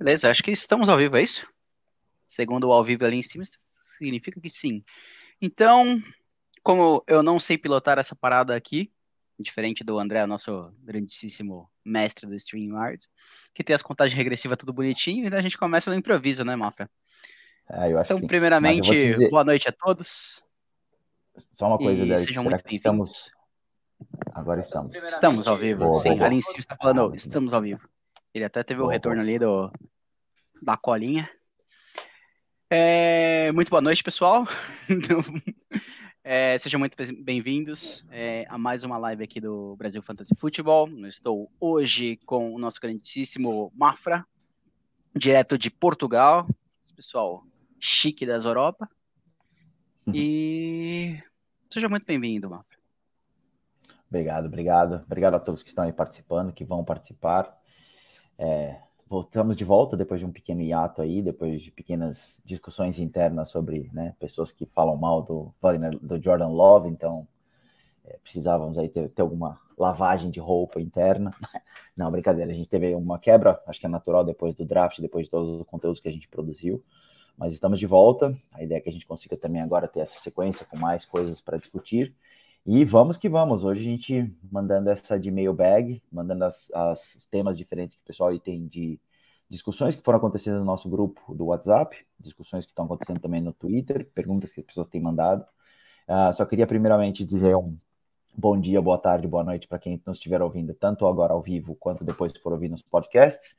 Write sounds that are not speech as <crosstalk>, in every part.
Beleza, acho que estamos ao vivo, é isso? Segundo o ao vivo ali em cima, significa que sim. Então, como eu não sei pilotar essa parada aqui, diferente do André, nosso grandíssimo mestre do StreamYard, que tem as contagens regressivas tudo bonitinho, e a gente começa no improviso, né, Mafra? É, então, primeiramente, dizer... boa noite a todos. Só uma coisa, Derek, sejam muito bem-vindos. Estamos... Agora estamos. Estamos ao vivo, boa, sim. Boa. Ali em cima está falando, estamos ao vivo. Ele até teve o retorno ali do, da colinha. É, muito boa noite, pessoal. <laughs> é, sejam muito bem-vindos é, a mais uma live aqui do Brasil Fantasy Futebol. Eu estou hoje com o nosso grandíssimo Mafra, direto de Portugal. Esse pessoal chique das Europa. Uhum. E seja muito bem-vindo, Mafra. Obrigado, obrigado. Obrigado a todos que estão aí participando, que vão participar. É, voltamos de volta depois de um pequeno hiato aí, depois de pequenas discussões internas sobre né, pessoas que falam mal do, do Jordan Love, então é, precisávamos aí ter, ter, alguma lavagem de roupa interna. <laughs> Não, brincadeira, a gente teve uma quebra, acho que é natural depois do draft, depois de todos os conteúdos que a gente produziu, mas estamos de volta. A ideia é que a gente consiga também agora ter essa sequência com mais coisas para discutir. E vamos que vamos. Hoje a gente mandando essa de mailbag, mandando as, as, os temas diferentes que o pessoal tem de discussões que foram acontecendo no nosso grupo do WhatsApp, discussões que estão acontecendo também no Twitter, perguntas que as pessoas têm mandado. Uh, só queria primeiramente dizer um bom dia, boa tarde, boa noite para quem nos estiver ouvindo, tanto agora ao vivo quanto depois que for ouvir nos podcasts.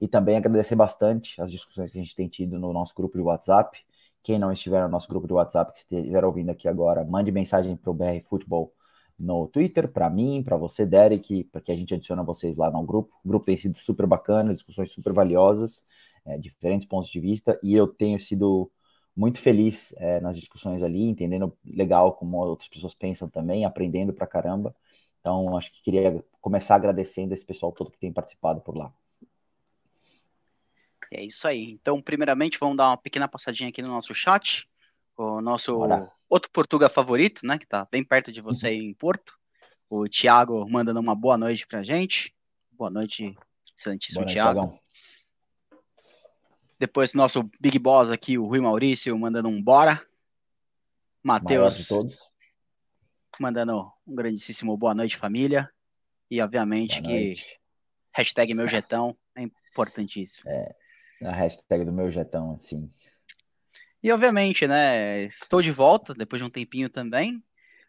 E também agradecer bastante as discussões que a gente tem tido no nosso grupo de WhatsApp. Quem não estiver no nosso grupo de WhatsApp, que estiver ouvindo aqui agora, mande mensagem para o BR Futebol no Twitter, para mim, para você, Derek, para que a gente adicione vocês lá no grupo. O grupo tem sido super bacana, discussões super valiosas, é, diferentes pontos de vista, e eu tenho sido muito feliz é, nas discussões ali, entendendo legal como outras pessoas pensam também, aprendendo pra caramba. Então, acho que queria começar agradecendo esse pessoal todo que tem participado por lá. É isso aí. Então, primeiramente, vamos dar uma pequena passadinha aqui no nosso chat. O nosso outro Portuga favorito, né? Que tá bem perto de você aí em Porto. O Thiago mandando uma boa noite pra gente. Boa noite, excelentíssimo Thiago. Depois nosso Big Boss aqui, o Rui Maurício, mandando um bora. Matheus mandando um grandíssimo boa noite, família. E obviamente boa que noite. hashtag meu jetão é importantíssimo. É, a hashtag do meu jetão, assim. E obviamente, né, estou de volta depois de um tempinho também.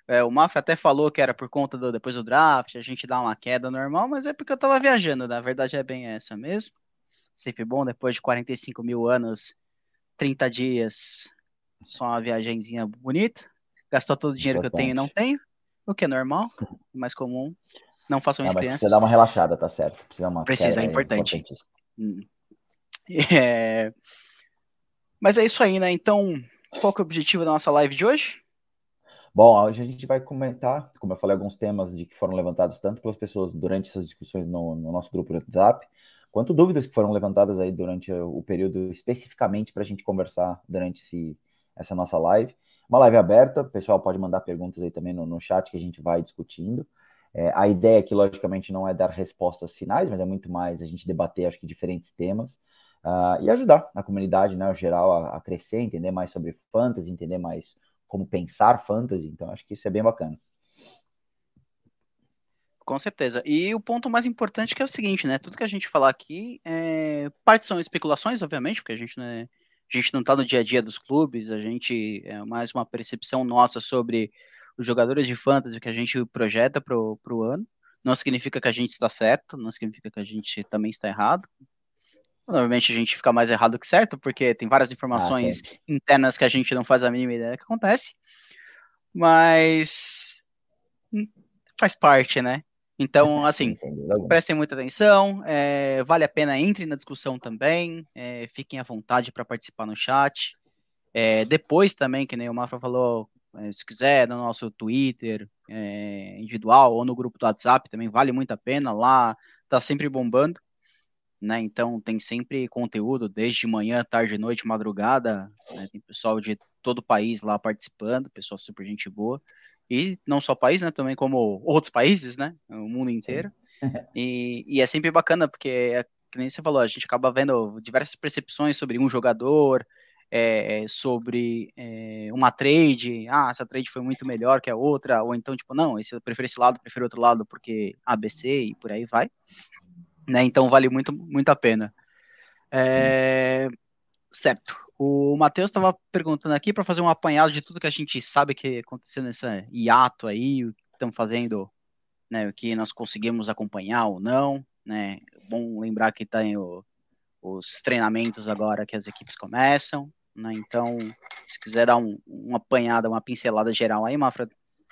É, o Mafia até falou que era por conta do depois do draft, a gente dá uma queda normal, mas é porque eu tava viajando, na verdade é bem essa mesmo. Sempre bom, depois de 45 mil anos, 30 dias, só uma viagemzinha bonita. Gastar todo o dinheiro Importante. que eu tenho e não tenho, o que é normal, mais comum. Não façam isso, crianças. Precisa dar uma relaxada, tá certo? Precisa, uma precisa é importante. importante. <laughs> É... Mas é isso aí, né? Então, qual que é o objetivo da nossa live de hoje? Bom, hoje a gente vai comentar, como eu falei, alguns temas de que foram levantados tanto pelas pessoas durante essas discussões no, no nosso grupo do WhatsApp, quanto dúvidas que foram levantadas aí durante o período especificamente para a gente conversar durante esse, essa nossa live. Uma live aberta, o pessoal pode mandar perguntas aí também no, no chat que a gente vai discutindo. É, a ideia aqui, logicamente, não é dar respostas finais, mas é muito mais a gente debater, acho que, diferentes temas uh, e ajudar a comunidade, né, geral, a, a, crescer, entender mais sobre fantasy, entender mais como pensar fantasy. Então, acho que isso é bem bacana. Com certeza. E o ponto mais importante que é o seguinte, né? Tudo que a gente falar aqui, é... parte são especulações, obviamente, porque a gente não é... a gente não está no dia a dia dos clubes, a gente é mais uma percepção nossa sobre os jogadores de fantasy que a gente projeta para o ano. Não significa que a gente está certo, não significa que a gente também está errado. Normalmente a gente fica mais errado que certo, porque tem várias informações ah, internas que a gente não faz a mínima ideia que acontece. Mas hum, faz parte, né? Então, <laughs> assim, prestem muita atenção, é, vale a pena, entre na discussão também, é, fiquem à vontade para participar no chat. É, depois também, que nem o Mafra falou, é, se quiser, no nosso Twitter é, individual ou no grupo do WhatsApp, também vale muito a pena, lá tá sempre bombando né? Então tem sempre conteúdo, desde manhã, tarde, noite, madrugada, né? Tem pessoal de todo o país lá participando, pessoal super gente boa. E não só país, né? Também como <laughs> outros países, né? O mundo inteiro. <laughs> E, e, é sempre bacana, porque que nem você falou, a gente acaba vendo diversas percepções sobre um jogador, é, sobre é, uma trade, ah, essa trade foi muito melhor que a outra, ou então, tipo, não, esse, eu prefiro esse lado, prefiro outro lado porque ABC e por aí vai, né, então vale muito, muito a pena. É, certo, o Matheus estava perguntando aqui para fazer um apanhado de tudo que a gente sabe que aconteceu nessa hiato aí, o que estamos fazendo, né, o que nós conseguimos acompanhar ou não, né, bom lembrar que tem o, os treinamentos agora que as equipes começam, né? Então, se quiser dar um, uma apanhada, uma pincelada geral aí, Mafra,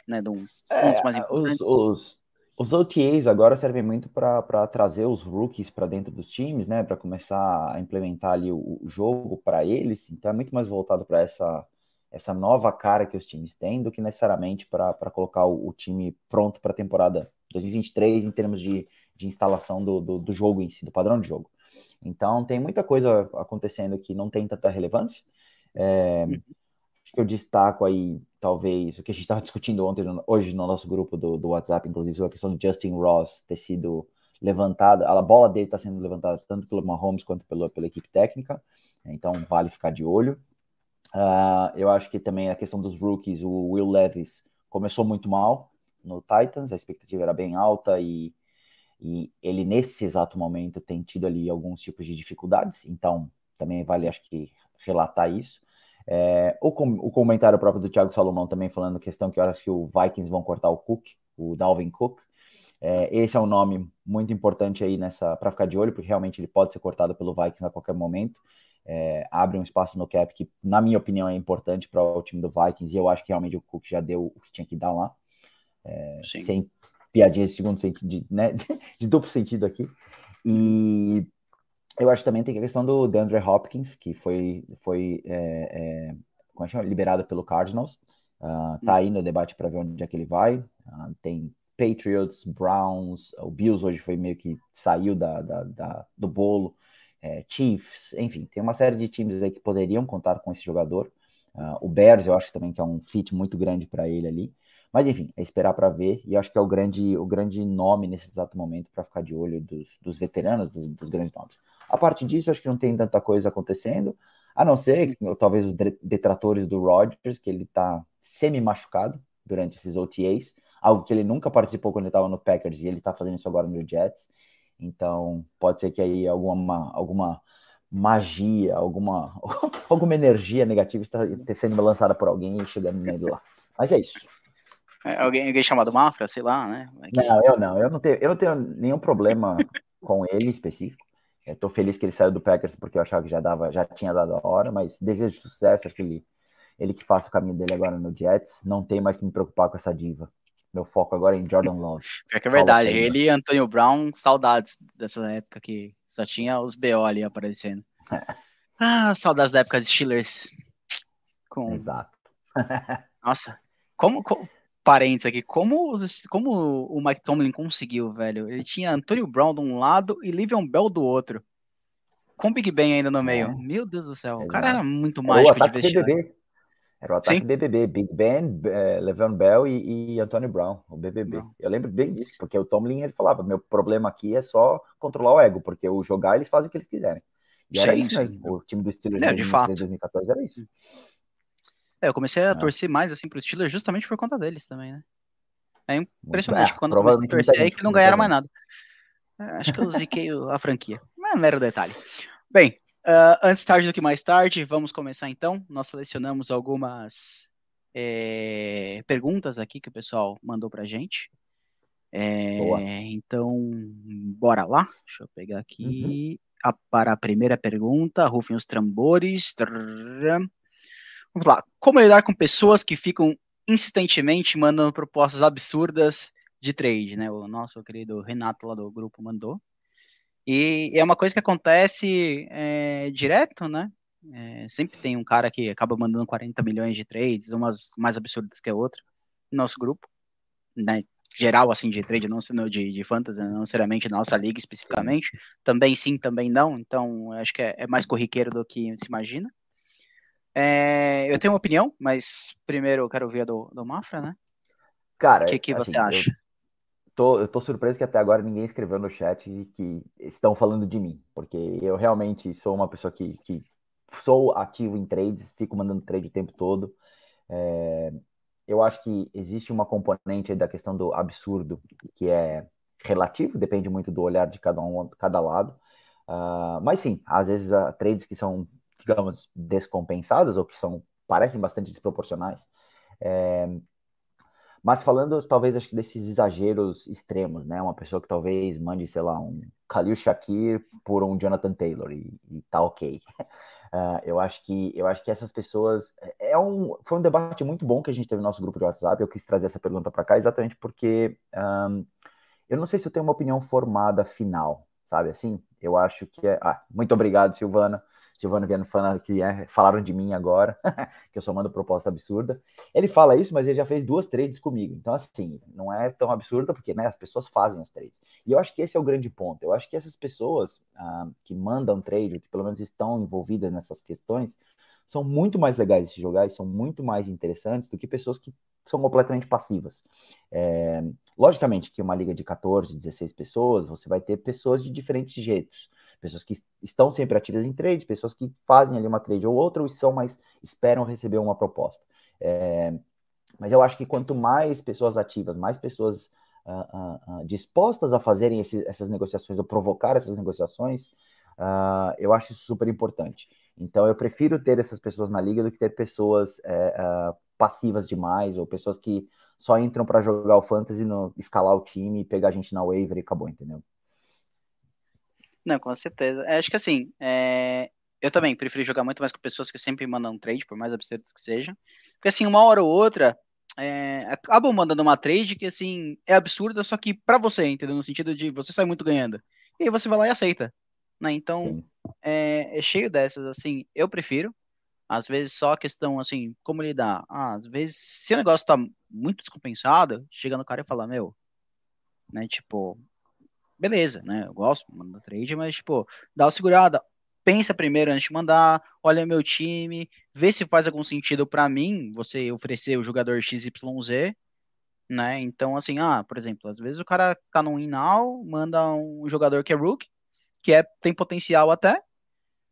né, de uns é, pontos mais importantes. Os, os, os OTAs agora servem muito para trazer os rookies para dentro dos times, né, para começar a implementar ali o, o jogo para eles. Então, é muito mais voltado para essa essa nova cara que os times têm do que necessariamente para colocar o, o, time pronto para a temporada 2023 em termos de, de instalação do, do, do, jogo em si, do padrão de jogo. Então, tem muita coisa acontecendo que não tem tanta relevância. É, uhum. Que eu destaco aí, talvez, o que a gente estava <laughs> discutindo ontem, hoje no nosso grupo do, do WhatsApp, inclusive, sobre a questão do Justin Ross ter sido levantada, a bola dele está sendo levantada tanto pelo Mahomes quanto pela, pela equipe técnica, então vale ficar de olho. Uh, eu acho que também a questão dos rookies, o Will Levis começou muito mal no Titans, a expectativa era bem alta e e ele, nesse exato momento, tem tido ali alguns tipos de dificuldades, então também vale, acho que, relatar isso. É, o, com, o, comentário próprio do Thiago Salomão também falando questão que eu acho que o Vikings vão cortar o Cook, o Dalvin Cook. É, esse é um nome muito importante aí nessa para ficar de olho, porque realmente ele pode ser cortado pelo Vikings a qualquer momento. É, abre um espaço no cap que, na minha opinião, é importante para o time do Vikings, e eu acho que realmente o Cook já deu o que tinha que dar lá. É, sem piadinha de segundo sentido, de, né, <laughs> de duplo sentido aqui. E eu acho também tem a questão do DeAndre Hopkins, que foi, foi é, é, como é chama? liberado pelo Cardinals. Uh, tá aí no debate para ver onde é que ele vai. Uh, tem Patriots, Browns, o Bills hoje foi meio que saiu da, da, da do bolo. É, Chiefs, enfim, tem uma série de times aí que poderiam contar com esse jogador. Uh, o Bears, eu acho também que é um fit muito grande para ele ali. Mas enfim, é esperar para ver, e acho que é o grande, o grande nome nesse exato momento para ficar de olho dos, dos veteranos, dos, dos, grandes nomes. A parte disso, acho que não tem tanta coisa acontecendo, a não ser talvez os detratores do Rodgers, que ele está semi-machucado durante esses OTAs, algo que ele nunca participou quando ele estava no Packers, e ele está fazendo isso agora no Jets. Então, pode ser que aí alguma, alguma magia, alguma, <laughs> alguma energia negativa está sendo lançada por alguém e chegando nele lá. Mas é isso. É, alguém, alguém chamado Mafra, sei lá, né? Não, eu não. Eu não tenho, eu não tenho nenhum problema <laughs> com ele específico. Estou feliz que ele saiu do Packers porque eu achava que já dava, já tinha dado a hora, mas desejo sucesso, acho que ele, ele que faça o caminho dele agora no Jets. Não tem mais que me preocupar com essa diva. Meu foco agora é em Jordan <laughs> Love. É que é verdade, ele e Antonio Brown, saudades dessa época que só tinha os BO ali aparecendo. <laughs> ah, saudades da época de Steelers. Com... Exato. Nossa, como, como parênteses aqui, como, como o Mike Tomlin conseguiu, velho? Ele tinha Antonio Brown de um lado e Livion Bell do outro. Com Big Ben ainda no meio. É. Meu Deus do céu, Exato. o cara era muito mágico era de. BBB. Era o ataque Sim. BBB, Big Ben, é, Le'Veon Bell e, e Antonio Brown, o BBB. Não. Eu lembro bem disso, porque o Tomlin ele falava, meu problema aqui é só controlar o ego, porque o jogar eles fazem o que eles quiserem. E sim, era isso mesmo, o time do Steelers é, de 2014 era isso. É, eu comecei a é. torcer mais assim pro Steelers justamente por conta deles também, né? É impressionante é, quando eu comecei a torcer aí que não ganharam mais nada. É, acho que eu ziquei a franquia. <laughs> Mas é mero detalhe. Bem, uh, antes tarde do que mais tarde, vamos começar então. Nós selecionamos algumas é, perguntas aqui que o pessoal mandou pra gente. É, então, bora lá. Deixa eu pegar aqui uhum. a, para a primeira pergunta. Rufem os tambores. Trrr. Vamos lá. Como lidar com pessoas que ficam insistentemente mandando propostas absurdas de trade, né? O nosso querido Renato lá do grupo mandou. E é uma coisa que acontece é, direto, né? É, sempre tem um cara que acaba mandando 40 milhões de trades, umas mais absurdas que a outra, no nosso grupo, né? Geral, assim, de trade, não de, de fantasy, não necessariamente na nossa liga especificamente. Também sim, também não. Então, acho que é, é mais corriqueiro do que se imagina. É, eu tenho uma opinião, mas primeiro eu quero ouvir a do, do Mafra, né? Cara, o que, que assim, você acha? tô, eu tô surpreso que até agora ninguém escreveu no chat que estão falando de mim, porque eu realmente sou uma pessoa que, que sou ativo em trades, fico mandando trade o tempo todo. É, eu acho que existe uma componente da questão do absurdo, que é relativo, depende muito do olhar de cada um, cada lado. Uh, mas sim, às vezes há trades que são, digamos, descompensadas ou que são parecem bastante desproporcionais. É, mas falando, talvez, acho que desses exageros extremos, né? Uma pessoa que talvez mande, sei lá, um Khalil Shakir por um Jonathan Taylor e, e tá ok. Uh, <laughs> eu acho que eu acho que essas pessoas é, um foi um debate muito bom que a gente teve no nosso grupo de WhatsApp. Eu quis trazer essa pergunta para cá exatamente porque um, eu não sei se eu tenho uma opinião formada final, sabe assim? Eu acho que é. Ah, muito obrigado, Silvana. Silvano Viano falando que é, falaram de mim agora, <laughs> que eu só mando proposta absurda. Ele fala isso, mas ele já fez duas trades comigo. Então, assim, não é tão absurda, porque né, as pessoas fazem as trades. E eu acho que esse é o grande ponto. Eu acho que essas pessoas ah, que mandam trade, que pelo menos estão envolvidas nessas questões, são muito mais legais de se jogar e são muito mais interessantes do que pessoas que são completamente passivas. É, logicamente que uma liga de 14, 16 pessoas, você vai ter pessoas de diferentes jeitos pessoas que estão sempre ativas em trade, pessoas que fazem ali uma trade ou outra, ou são mais esperam receber uma proposta. É, mas eu acho que quanto mais pessoas ativas, mais pessoas uh, uh, uh, dispostas a fazerem esse, essas negociações ou provocar essas negociações, eu acho isso super importante. Então eu prefiro ter essas pessoas na liga do que ter pessoas é, passivas demais ou pessoas que só entram para jogar o fantasy, no, escalar o time, pegar a gente na waiver e acabou, entendeu? Não, com certeza. É, acho que assim, é... eu também prefiro jogar muito mais com pessoas que sempre mandam trade, por mais absurdas que sejam. Porque assim, uma hora ou outra, é... acabam mandando uma trade que assim, é absurda, só que para você, entendeu? No sentido de você sai muito ganhando. E aí você vai lá e aceita. Né? Então, é... é cheio dessas, assim, eu prefiro. Às vezes só a questão, assim, como lidar? Ah, às vezes, se o negócio tá muito descompensado, chega no cara e fala, meu, né, tipo, beleza, né? Eu gosto de mandar trade, mas, tipo, dá uma segurada. Pensa primeiro antes de mandar, olha meu time, vê se faz algum sentido para mim você oferecer o jogador XYZ, né? Então, assim, ah, por exemplo, às vezes o cara tá no Inal, manda um jogador que é Rook, que é, tem potencial até,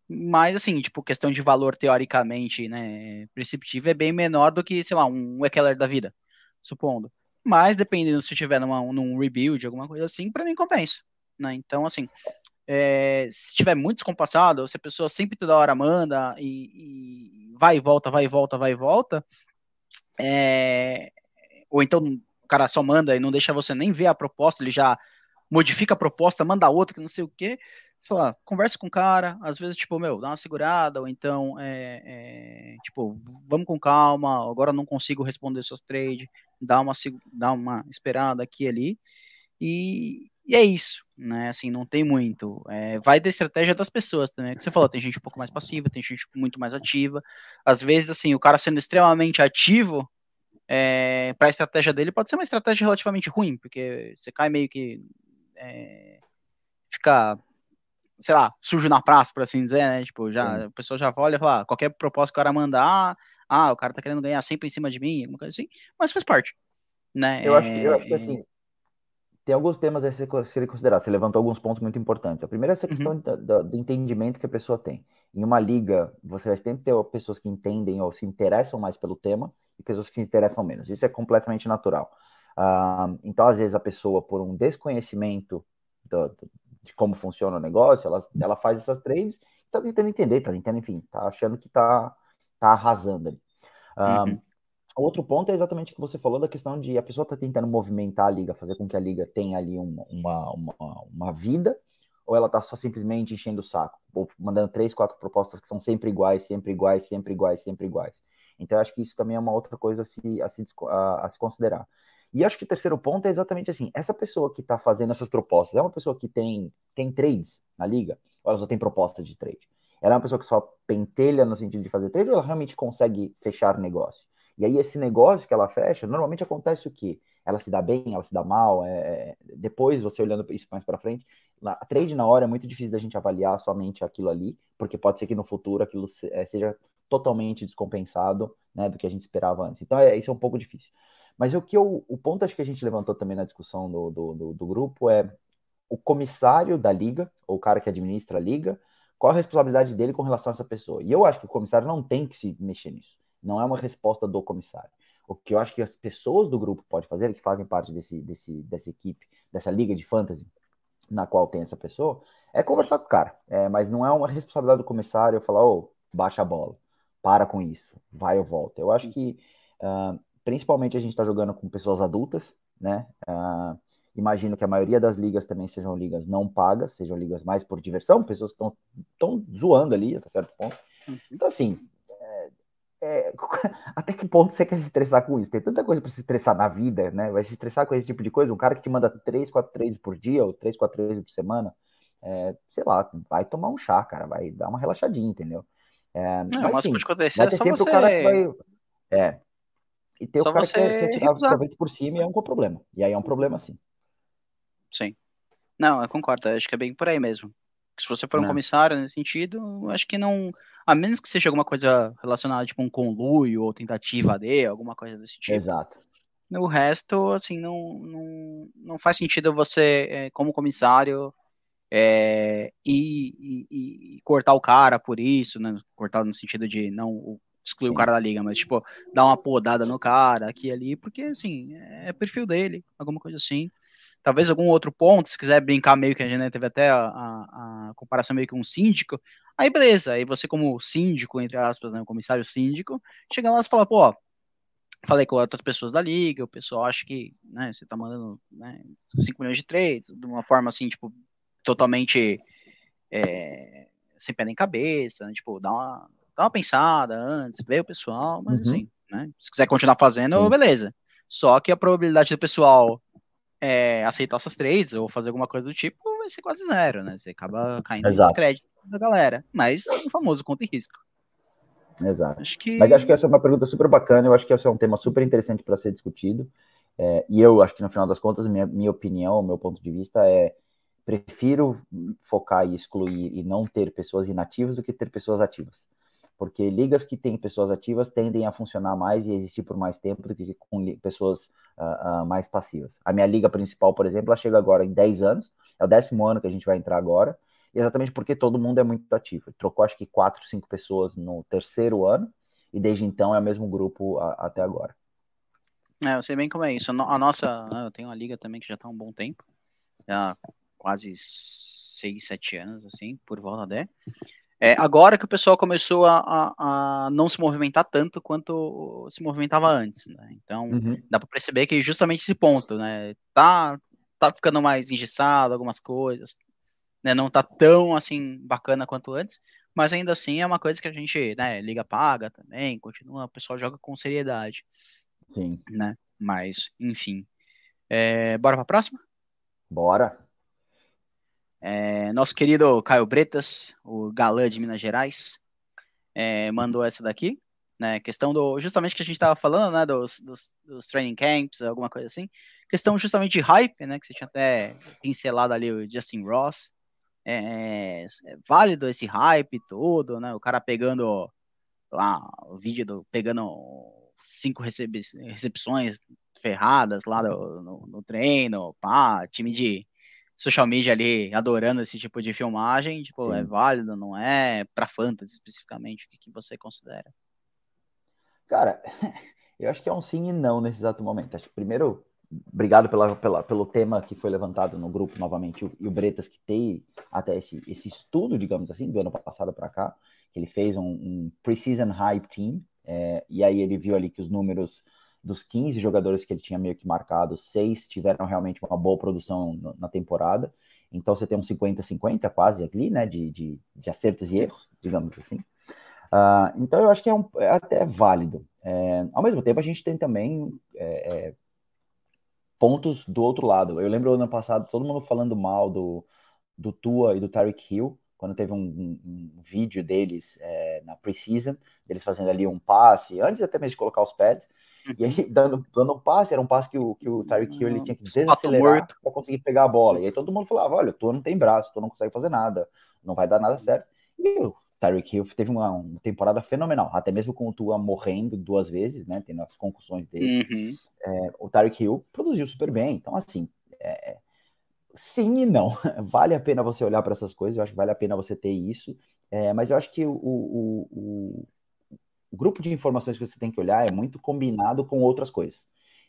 mas, assim, tipo, questão de valor teoricamente, né, preceptivo é bem menor do que, sei lá, um Eckler da vida, supondo. Mas dependendo se tiver numa, num rebuild, alguma coisa assim, para mim compensa. Né? Então, assim, é, se tiver muito descompassado, se a pessoa sempre toda hora manda e, e vai e volta, vai e volta, vai e volta, é, ou então o cara só manda e não deixa você nem ver a proposta, ele já modifica a proposta, manda outra, que não sei o quê. Você fala, conversa com o cara, às vezes, tipo, meu, dá uma segurada, ou então, é, é, tipo, vamos com calma, agora não consigo responder seus trades, dá uma, dá uma esperada aqui e ali, e, é isso, né, assim, não tem muito, é, vai da estratégia das pessoas também, é que você falou, tem gente um pouco mais passiva, tem gente muito mais ativa, às vezes, assim, o cara sendo extremamente ativo, é, para a estratégia dele pode ser uma estratégia relativamente ruim, porque você cai meio que, é, fica sei lá, sujo na praça, por assim dizer, né? Tipo, já, Sim. a pessoa já olha e fala, ah, qualquer proposta que o cara mandar, ah, o cara tá querendo ganhar sempre em cima de mim, alguma coisa assim, mas faz parte, né? Eu, é... acho, que, eu acho que, assim, tem alguns temas a ser considerado, você levantou alguns pontos muito importantes. A primeira é essa questão uhum. do, do, do, entendimento que a pessoa tem. Em uma liga, você vai sempre ter pessoas que entendem ou se interessam mais pelo tema e pessoas que se interessam menos. Isso é completamente natural. Uh, então, às vezes, a pessoa, por um desconhecimento do, de como funciona o negócio, ela, ela faz essas trades, tá tentando entender, tá tentando, enfim, tá achando que tá tá arrasando ali. Uhum. outro ponto é exatamente o que você falou da questão de a pessoa tá tentando movimentar a liga, fazer com que a liga tenha ali uma, uma, uma, uma vida, ou ela tá só simplesmente enchendo o saco, ou mandando três, quatro propostas que são sempre iguais, sempre iguais, sempre iguais, sempre iguais. Então, eu acho que isso também é uma outra coisa a se, a se, a, a se considerar. E acho que o terceiro ponto é exatamente assim: essa pessoa que está fazendo essas propostas é uma pessoa que tem, tem trades na liga, ou ela só tem proposta de trade? Ela é uma pessoa que só pentelha no sentido de fazer trade ou ela realmente consegue fechar negócio? E aí, esse negócio que ela fecha, normalmente acontece o quê? Ela se dá bem, ela se dá mal. É... é depois, você olhando isso mais para frente, a trade na hora é muito difícil da gente avaliar somente aquilo ali, porque pode ser que no futuro aquilo é, seja totalmente descompensado né, do que a gente esperava antes. Então, é, isso é um pouco difícil. Mas o que eu, o ponto acho que a gente levantou também na discussão do, do, do, do grupo é o comissário da liga, ou o cara que administra a liga, qual a responsabilidade dele com relação a essa pessoa? E eu acho que o comissário não tem que se mexer nisso. Não é uma resposta do comissário. O que eu acho que as pessoas do grupo podem fazer, que fazem parte desse, desse, dessa equipe, dessa liga de fantasy, na qual tem essa pessoa, é conversar com o cara. É, mas não é uma responsabilidade do comissário falar, ô, oh, baixa a bola, para com isso, vai ou volta. Eu acho que, uh, principalmente, a gente está jogando com pessoas adultas, né? Uh, imagino que a maioria das ligas também sejam ligas não pagas, sejam ligas mais por diversão, pessoas que estão zoando ali, até certo ponto. Uhum. Então, assim, é, <laughs> até que ponto você quer se estressar com isso? Tem tanta coisa para se estressar na vida, né? Vai se estressar com esse tipo de coisa? Um cara que te manda 3, 4 trades por dia, ou 3, 4 trades por semana, é, sei lá, vai tomar um chá, cara, vai dar uma relaxadinha, entendeu? É, não, mas, mas sim, vai ter é sempre você... o cara que vai. É. E tem só o cara que quer, quer tirar o proveito por cima e é um problema. E aí é um problema, sim. Sim. Não, eu concordo, acho que é bem por aí mesmo. Se você for um não. comissário nesse sentido, acho que não a menos que seja alguma coisa relacionada, tipo um conluio ou tentativa de, alguma coisa desse tipo. Exato. O resto, assim, não, não, não faz sentido você, é, como comissário, é, e, e, e, cortar o cara por isso, né? Cortar no sentido de não excluir o cara da liga, mas, tipo, dar uma podada no cara aqui e ali, porque, assim, é perfil dele, alguma coisa assim. Talvez algum outro ponto, se quiser brincar meio que a gente né, teve até a, a, a comparação meio que um síndico, Aí beleza, aí você como síndico, entre aspas, né, o comissário síndico, chega lá e fala, pô, falei com outras pessoas da liga, o pessoal acha que, né, você tá mandando né, 5 milhões de trades, de uma forma assim, tipo, totalmente é, sem pé nem cabeça, né, tipo, dá uma, dá uma pensada antes, vê o pessoal, mas uhum. assim, né, se quiser continuar fazendo, uhum. beleza. Só que a probabilidade do pessoal é, aceitar essas trades ou fazer alguma coisa do tipo vai ser quase zero, né? Você acaba caindo Exato. créditos da galera. Mas o famoso conta e risco. Exato. Acho que... Mas acho que essa é uma pergunta super bacana, eu acho que esse é um tema super interessante para ser discutido. É, e eu acho que no final das contas, minha, minha opinião, meu ponto de vista é prefiro focar e excluir e não ter pessoas inativas do que ter pessoas ativas porque ligas que têm pessoas ativas tendem a funcionar mais e existir por mais tempo do que com pessoas uh, uh, mais passivas. A minha liga principal, por exemplo, ela chega agora em 10 anos, é o décimo ano que a gente vai entrar agora, exatamente porque todo mundo é muito ativo. Trocou acho que 4, 5 pessoas no terceiro ano, e desde então é o mesmo grupo a, até agora. É, eu sei bem como é isso. A nossa, né, eu tenho uma liga também que já está há um bom tempo, já quase 6, 7 anos, assim, por volta de. É, agora que o pessoal começou a, a, a, não se movimentar tanto quanto se movimentava antes, né? Então, uhum. dá para perceber que justamente esse ponto, né? Tá, tá ficando mais engessado algumas coisas, né? Não tá tão, assim, bacana quanto antes, mas ainda assim é uma coisa que a gente, né? Liga paga também, continua, o pessoal joga com seriedade. Sim. Né? Mas, enfim. É, bora pra próxima? Bora. É, nosso querido Caio Bretas, o galã de Minas Gerais, é, mandou essa daqui, né? Questão do justamente que a gente estava falando, né? Dos, dos, dos, training camps, alguma coisa assim. Questão justamente de hype, né? Que você tinha até pincelado ali o Justin Ross. É, é válido esse hype todo, né? O cara pegando lá o vídeo do pegando cinco recep recepções ferradas lá no, no, no treino, pá, time de social media ali adorando esse tipo de filmagem, tipo, é Sim. é válido, não é? Para fantasy especificamente, o que, que você considera? Cara, <laughs> eu acho que é um sim e não nesse exato momento. Acho que primeiro, obrigado pela, pela, pelo tema que foi levantado no grupo novamente, o, e o Bretas que tem até esse, esse estudo, digamos assim, do ano passado para cá, que ele fez um, um Precision Hype Team, é, e aí ele viu ali que os números dos 15 jogadores que ele tinha meio que marcado, seis tiveram realmente uma boa produção na temporada. Então você tem um 50-50 quase ali, né, de, de, de, acertos e erros, digamos assim. Uh, então eu acho que é, um, é até válido. É, ao mesmo tempo, a gente tem também é, é, pontos do outro lado. Eu lembro ano passado todo mundo falando mal do, do Tua e do Tyreek Hill, quando teve um, um, um vídeo deles é, na preseason, eles fazendo ali um passe, antes até mesmo de colocar os pads, <laughs> e aí, dando, dando um passe, era um passe que o, que o Tyreek Hill ele tinha que desacelerar para conseguir pegar a bola. E aí todo mundo falava: olha, tu não tem braço, tu não consegue fazer nada, não vai dar nada certo. E o Tyreek Hill teve uma, uma, temporada fenomenal, até mesmo com o Tua morrendo duas vezes, né? Tendo as concussões dele. Uhum. É, o Tyreek Hill produziu super bem. Então, assim, é, sim e não. <laughs> Vale a pena você olhar para essas coisas, eu acho que vale a pena você ter isso. É, mas eu acho que o, o, o, o, grupo de informações que você tem que olhar é muito combinado com outras coisas.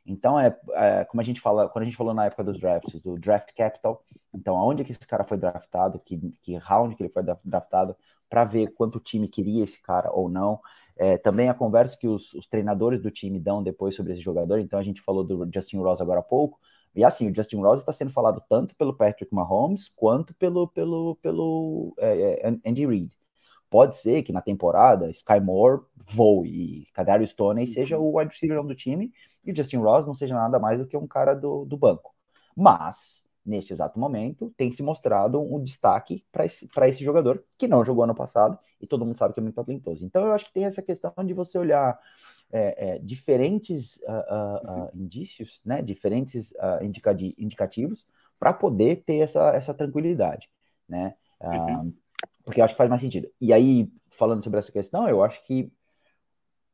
Então, é, é, como a gente fala, quando a gente falou na época dos drafts, do draft capital, então aonde que esse cara foi draftado, que, que round que ele foi draftado, para ver quanto time queria esse cara ou não. É, também a conversa que os, os, treinadores do time dão depois sobre esse jogador. Então a gente falou do Justin Ross agora há pouco. E assim, o Justin Ross está sendo falado tanto pelo Patrick Mahomes quanto pelo, pelo, pelo é, é Andy Reid. Pode ser que na temporada Sky Moore voe e Kadarius Stoney seja o wide receiver do time e Justin Ross não seja nada mais do que um cara do, do banco. Mas, neste exato momento, tem se mostrado um destaque para esse, esse jogador que não jogou ano passado e todo mundo sabe que é muito talentoso. Então, eu acho que tem essa questão de você olhar é, é, diferentes uh, uh, uh, indícios, né, diferentes indicativos para poder ter essa, essa tranquilidade, né? Uhum. Porque eu acho que faz mais sentido. E aí, falando sobre essa questão, eu acho que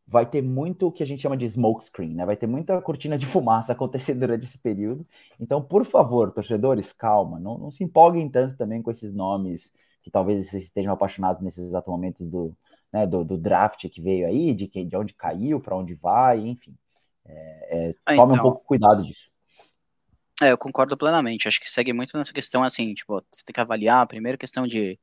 vai ter muito o que a gente chama de smoke screen, né? Vai ter muita cortina de <laughs> fumaça acontecendo durante esse período. Então, por favor, torcedores, calma, não, não se empolguem tanto também com esses nomes que talvez vocês estejam apaixonados nesses exato momentos do, né, do, do, draft que veio aí, de, que, de onde caiu, para onde vai, enfim. É, é, ah, tome então, um pouco cuidado disso. É, eu concordo plenamente. Acho que segue muito nessa questão assim, tipo, você tem que avaliar a primeira questão de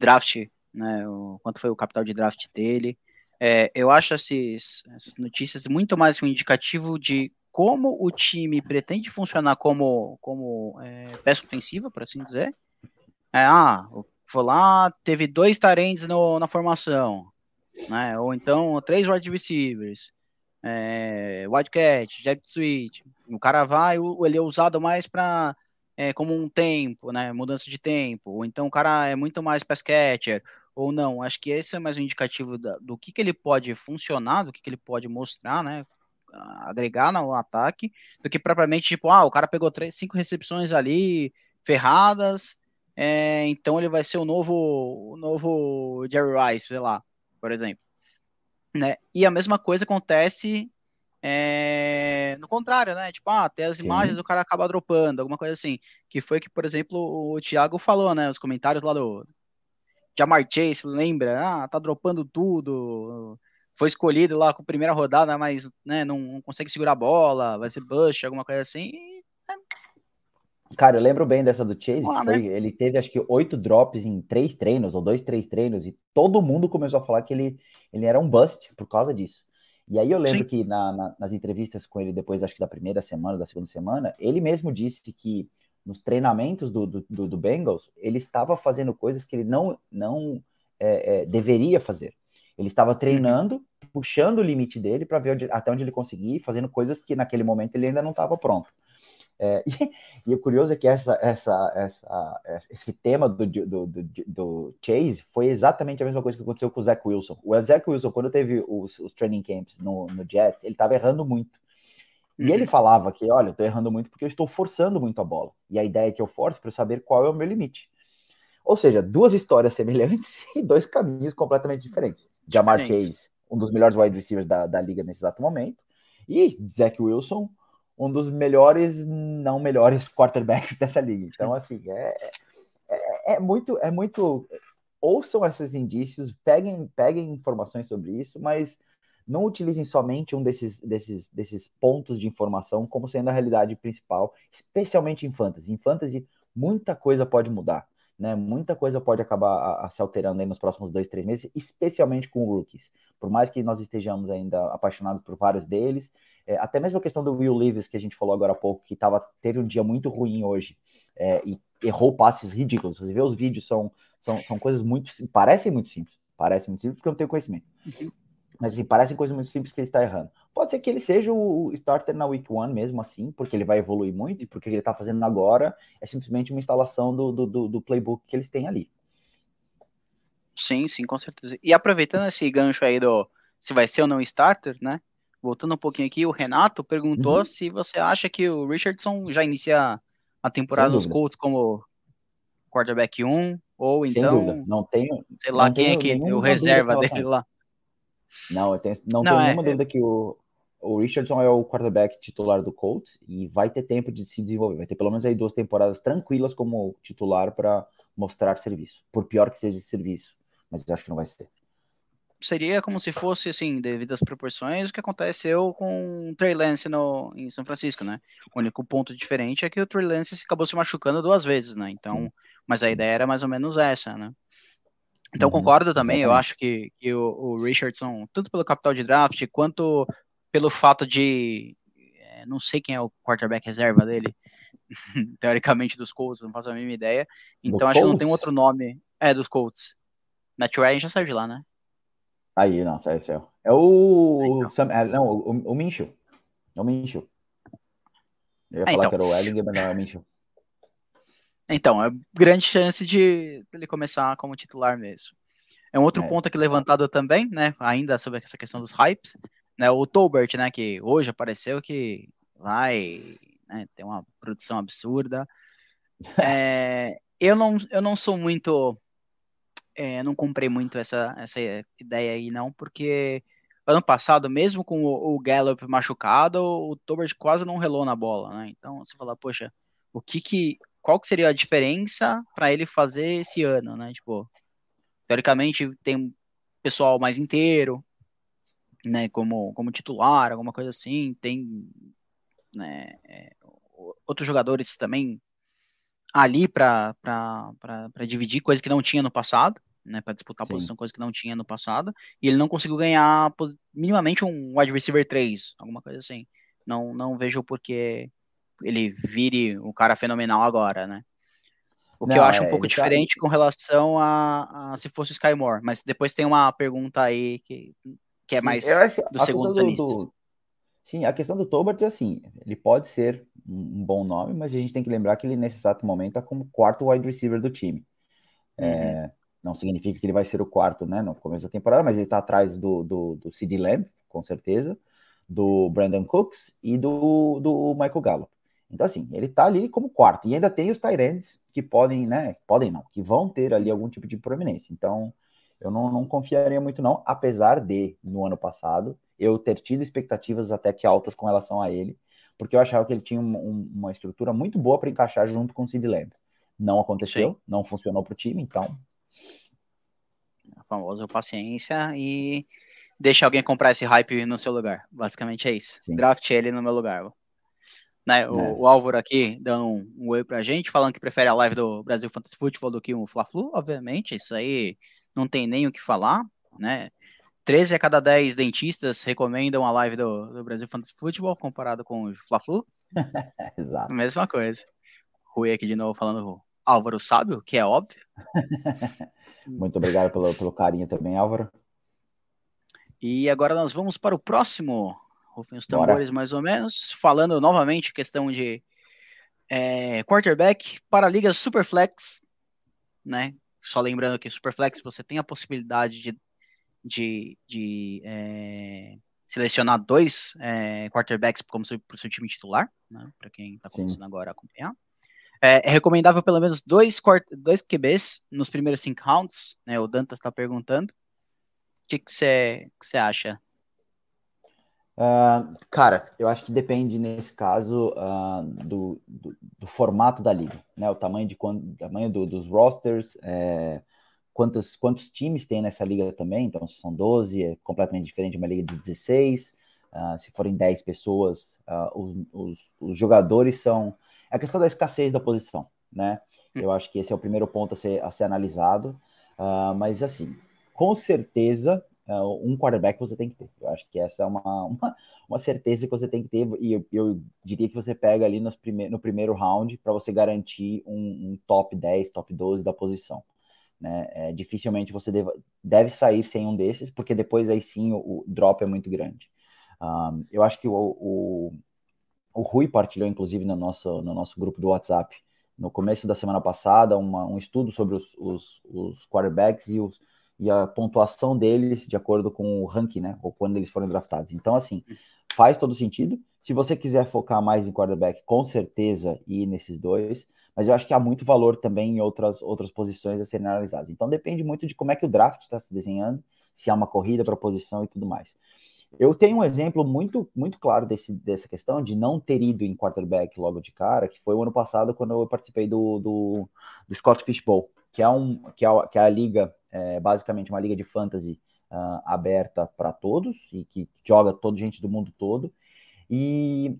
draft, né? O, quanto foi o capital de draft dele. É, eu acho essas notícias muito mais um indicativo de como o time pretende funcionar como, como é, peça ofensiva, por assim dizer. É, ah, foi lá, teve dois tarentes na formação, né? Ou então três wide receivers, é, Wildcat, Jet Suite. O cara vai, ele é usado mais para é, como um tempo, né? Mudança de tempo. Ou então o cara é muito mais pass catcher, ou não. Acho que esse é mais um indicativo da, do que, que ele pode funcionar, do que, que ele pode mostrar, né? Agregar no ataque, do que propriamente tipo, ah, o cara pegou três, cinco recepções ali, ferradas, é, então ele vai ser o novo, o novo Jerry Rice, sei lá, por exemplo. Né? E a mesma coisa acontece é, no contrário, né? Tipo, ah, tem as Sim. imagens, o cara acaba dropando, alguma coisa assim. Que foi que, por exemplo, o Thiago falou, né? Os comentários lá do, Jamar Chase, lembra? Ah, tá dropando tudo. Foi escolhido lá com a primeira rodada, mas né, não, não consegue segurar a bola, vai ser bush, alguma coisa assim. E, é... Cara, eu lembro bem dessa do Chase. Ah, foi, né? Ele teve acho que oito drops em três treinos, ou dois, três treinos, e todo mundo começou a falar que ele, ele era um bust por causa disso. E aí eu lembro Sim. que na, na, nas entrevistas com ele, depois acho que da primeira semana, da segunda semana, ele mesmo disse que nos treinamentos do, do, do, Bengals, ele estava fazendo coisas que ele não, não é, é, deveria fazer. Ele estava treinando, puxando o limite dele para ver onde, até onde ele conseguia, fazendo coisas que naquele momento ele ainda não estava pronto. É, e, <laughs> e, o curioso é que essa, essa, essa, esse tema do, do, do, do, Chase foi exatamente a mesma coisa que aconteceu com o Zach Wilson. O Zach Wilson, quando teve os, os training camps no, no Jets, ele estava errando muito. E ele uhum. falava que, olha, eu tô errando muito porque eu estou forçando muito a bola. E a ideia é que eu force para saber qual é o meu limite. Ou seja, duas histórias semelhantes <laughs> e dois caminhos completamente diferentes. Jamar Chase, um dos melhores wide receivers da, da liga nesse exato momento, e Zach Wilson, um dos melhores, não melhores <laughs> quarterbacks dessa liga. Então, assim, é, é, é muito, é muito. Ouçam esses indícios, peguem, peguem informações sobre isso, mas não utilizem somente um desses, desses, desses pontos de informação como sendo a realidade principal, especialmente em fantasy. Em fantasy, muita coisa pode mudar, né? Muita coisa pode acabar a, a se alterando nos próximos dois, três meses, especialmente com rookies. Por mais que nós estejamos ainda apaixonados por vários deles, é, até mesmo a questão do Will Levis, que a gente falou agora há pouco, que tava, teve um dia muito ruim hoje é, e errou passes ridículos. Você vê os vídeos, são, são, são coisas muito. parecem muito simples. Parecem muito simples porque eu não tenho conhecimento. Uhum. Mas assim, parecem coisas muito simples que ele está errando. Pode ser que ele seja o starter na week one mesmo assim, porque ele vai evoluir muito, e porque ele está fazendo agora é simplesmente uma instalação do, do, do, playbook que eles têm ali. Sim, sim, com certeza. E aproveitando esse gancho aí do se vai ser ou não starter, né? Voltando um pouquinho aqui, o Renato perguntou uhum. se você acha que o Richardson já inicia a temporada dos Colts como quarterback 1, Ou Sem então, dúvida. Não tenho, sei lá quem é que o reserva dele lá. Não, eu tenho, não, Não, tenho é- nenhuma dúvida que o, o Richardson é o quarterback titular do Colts e vai ter tempo de se desenvolver. Vai ter pelo menos aí duas temporadas tranquilas como titular para mostrar serviço. Por pior que seja esse serviço, mas eu acho que não vai ser. Seria como se fosse, assim, devido às proporções, o que aconteceu com o Trey Lance no, em São Francisco, né? O único ponto diferente é que o Trey Lance acabou se machucando duas vezes, né? Então, mas a ideia era mais ou menos essa, né? Então, Uhum, concordo também, eu exatamente. acho que, que o, o Richardson, tanto pelo capital de draft, quanto pelo fato de. é, não sei quem é o quarterback reserva dele, <laughs> teoricamente dos Colts, não faço a mínima ideia. Então, acho que não tem Colts? outro nome. É, dos Colts. Matt Ryan já saiu de lá, né? Aí, não, saiu, saiu. É o. Então. Sam, é, não, o, o Minshew. É o Minshew. Eu ia Ah, falar então. que era o Ellinger, mas não é o Minshew. Então, é grande chance de ele começar como titular mesmo. É um outro É. ponto aqui levantado também, né? Ainda sobre essa questão dos hypes, né? O Tolbert, né? Que hoje apareceu que vai né, ter uma produção absurda. <laughs> É, eu, não, eu não sou muito. é, não comprei muito essa, essa ideia aí, não, porque ano passado, mesmo com o, o Gallup machucado, o Tolbert quase não relou na bola, né? Então você fala, poxa, o que que. Qual que seria a diferença para ele fazer esse ano, né? Tipo, teoricamente tem pessoal mais inteiro, né? Como, como titular, alguma coisa assim. Tem né, é, outros jogadores também ali para dividir, coisa que não tinha no passado, né? Para disputar Sim. posição, coisa que não tinha no passado. E ele não conseguiu ganhar minimamente um wide receiver 3, alguma coisa assim. Não, não vejo porque ele vire o cara fenomenal agora, né? O que Não, eu acho um é, pouco tá- diferente com relação a, a se fosse o Sky Moore. Mas depois tem uma pergunta aí que, que é Sim, mais acho- dos a segundos questão anistas. Sim, a questão do Tolbert é assim, ele pode ser um bom nome, mas a gente tem que lembrar que ele nesse exato momento está como quarto wide receiver do time. É, não significa que ele vai ser o quarto, né, no começo da temporada, mas ele está atrás do, do, do CD Lamb, com certeza, do Brandon Cooks e do, do Michael Gallup. Então, assim, ele está ali como quarto. E ainda tem os Tyrants que podem, né? Podem não, que vão ter ali algum tipo de proeminência. Então, eu não, não confiaria muito, não, apesar de, no ano passado, eu ter tido expectativas até que altas com relação a ele, porque eu achava que ele tinha um- um- uma estrutura muito boa para encaixar junto com o Sid Lamb. Não aconteceu, Sim. não funcionou para o time, então. A famosa paciência e deixa alguém comprar esse hype no seu lugar. Basicamente é isso. Sim. Draft ele no meu lugar. Né, o, É. o Álvaro aqui dando um, um oi pra gente, falando que prefere a live do Brasil Fantasy Football do que o Fla-Flu, obviamente, isso aí não tem nem o que falar, né? 13 a cada 10 dentistas recomendam a live do, do Brasil Fantasy Football comparado com o Fla-Flu, <laughs> exato. mesma coisa. Rui aqui de novo falando Álvaro Sábio, que é óbvio. <laughs> Muito obrigado pelo, pelo carinho também, Álvaro. E agora nós vamos para o próximo. Rufem os Bora. tambores mais ou menos. Falando novamente questão de é, quarterback para a Liga Superflex, né? Só lembrando que Superflex você tem a possibilidade de, de, de é, selecionar dois é, quarterbacks como seu, pro seu time titular, né? Para quem está Sim. começando agora a acompanhar. É, é recomendável pelo menos dois, dois QBs nos primeiros cinco rounds, né? O Dantas está perguntando. O que você acha? Ah, cara, eu acho que depende nesse caso ah, do, do, do formato da liga, né? O tamanho de quan- tamanho do- dos rosters, é, quantos, quantos times tem nessa liga também. Então, se são 12, é completamente diferente de uma liga de 16. Ah, se forem 10 pessoas, os, os, os jogadores são. É a questão da escassez da posição, né? Eu acho que esse é o primeiro ponto a ser, a ser analisado. Mas, assim, com certeza, um quarterback você tem que ter. Eu acho que essa é uma, <laughs> uma, uma certeza que você tem que ter. E eu, eu diria que você pega ali nos prime no primeiro round para você garantir um, um, top 10, top 12 da posição. Né? É, dificilmente você deva, deve sair sem um desses, porque depois aí sim o, o drop é muito grande. Um, eu acho que o, o, o Rui partilhou, inclusive, no nosso, no nosso grupo do WhatsApp, no começo da semana passada, uma, um estudo sobre os, os, os quarterbacks e, os, e a pontuação deles de acordo com o ranking, né? Ou quando eles foram draftados. Então, assim, faz todo sentido. Se você quiser focar mais em quarterback, com certeza ir nesses dois, mas eu acho que há muito valor também em outras, outras posições a serem analisadas. Então depende muito de como é que o draft está se desenhando, se há uma corrida para posição e tudo mais. Eu tenho um exemplo muito, muito claro desse, dessa questão de não ter ido em quarterback logo de cara, que foi o ano passado quando eu participei do, do, do Scott Fishbowl, que é, um, que é, que é a liga, é, basicamente uma liga de fantasy uh, aberta para todos e que joga toda gente do mundo todo. E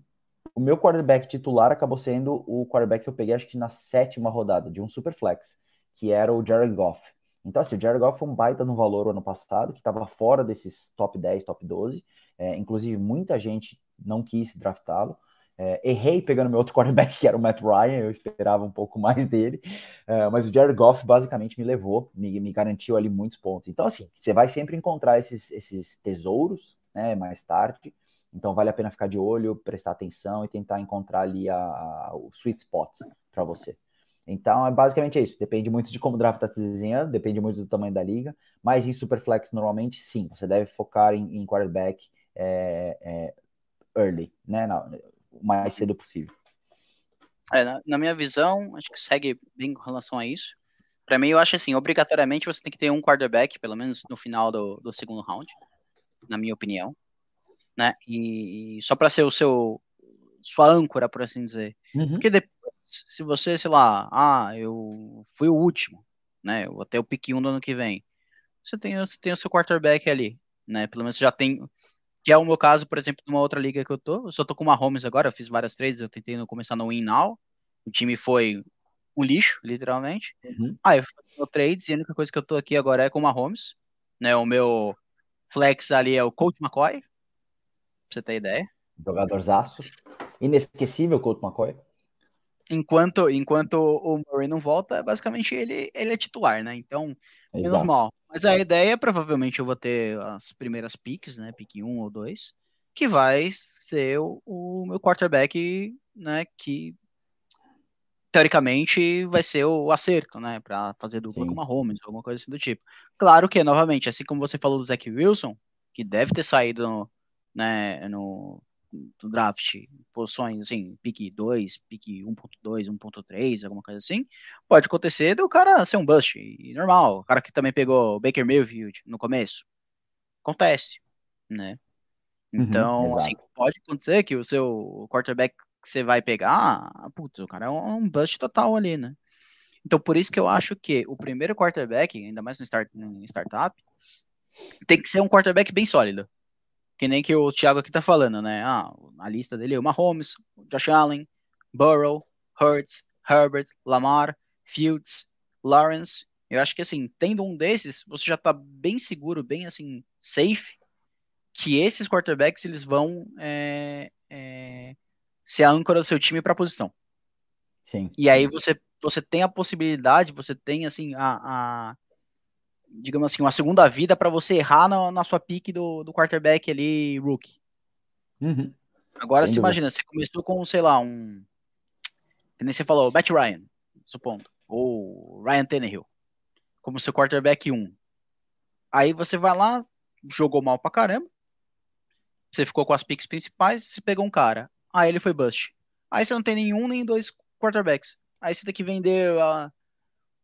o meu quarterback titular acabou sendo o quarterback que eu peguei, acho que na sétima rodada, de um Superflex, que era o Jared Goff. Então, assim, o Jared Goff foi um baita no valor ano passado, que estava fora desses top 10, top 12. É, inclusive, muita gente não quis draftá-lo. É, errei pegando meu outro <laughs> quarterback, que era o Matt Ryan, eu esperava um pouco mais dele. É, mas o Jared Goff basicamente me levou, me, me, garantiu ali muitos pontos. Então, assim, você vai sempre encontrar esses, esses tesouros né, mais tarde. Então, vale a pena ficar de olho, prestar atenção e tentar encontrar ali a, a, o sweet spot para você. Então, é basicamente isso. Depende muito de como o draft está se desenhando, depende muito do tamanho da liga. Mas em Superflex, normalmente, sim. Você deve focar em, em quarterback é, é, early, né? Não, o mais cedo possível. É, na, na, minha visão, acho que segue bem com relação a isso. Para mim, eu acho assim, obrigatoriamente você tem que ter um quarterback, pelo menos no final do, do segundo round, na minha opinião. Né? E, e só para ser o seu sua âncora, por assim dizer. Uhum. Porque depois se você, sei lá, ah, eu fui o último, né? Eu ter o pique 1 do ano que vem. Você tem, você tem o seu quarterback ali, né? Pelo menos você já tem. Que é o meu caso, por exemplo, numa outra liga que eu tô. Eu só tô com uma Holmes agora, eu fiz várias trades, eu tentei começar no Win Now. O time foi um lixo, literalmente. Uhum. Ah, eu fiz trades e a única coisa que eu tô aqui agora é com uma Holmes. Né? O meu flex ali é o Colt McCoy. Pra você ter ideia. Jogadorzaço. Inesquecível, Colt McCoy enquanto, enquanto o Murray não volta, basicamente ele, ele é titular, né? Então, é normal. Mas a ideia, provavelmente, eu vou ter as primeiras picks, né? Pick 1 ou 2, que vai ser o, o meu quarterback, né? Que teoricamente vai ser o acerto, né? Para fazer dupla Sim. com uma Holmes, alguma coisa assim do tipo. Claro que, novamente, assim como você falou do Zach Wilson, que deve ter saído no, né, no, do draft, posições assim, pique 2, pique 1.2, 1.3, alguma coisa assim, pode acontecer do cara ser um bust, e normal, o cara que também pegou Baker Mayfield no começo, acontece, né? Uhum, então, uhum, assim, pode acontecer que o seu quarterback que você vai pegar, putz, o cara é um bust total ali, né? Então, por isso que eu acho que o primeiro quarterback, ainda mais no, start, no startup, tem que ser um quarterback bem sólido que nem que o Thiago aqui tá falando, né? Ah, a lista dele é o Mahomes, Josh Allen, Burrow, Hurts, Herbert, Lamar, Fields, Lawrence. Eu acho que assim, tendo um desses, você já tá bem seguro, bem assim, safe, que esses quarterbacks eles vão é, é, ser a âncora do seu time para posição. Sim. E aí você, você tem a possibilidade, você tem assim a, a digamos assim, uma segunda vida para você errar na, na sua pique do, do quarterback ali, rookie. Uhum. Agora, se imagina, você começou com, sei lá, um. Que nem você falou, Matt Ryan, supondo. Ou Ryan Tannehill. Como seu quarterback 1. Aí você vai lá, jogou mal pra caramba. Você ficou com as picks principais, você pegou um cara. Aí ele foi bust. Aí você não tem nenhum nem dois quarterbacks. Aí você tem que vender a,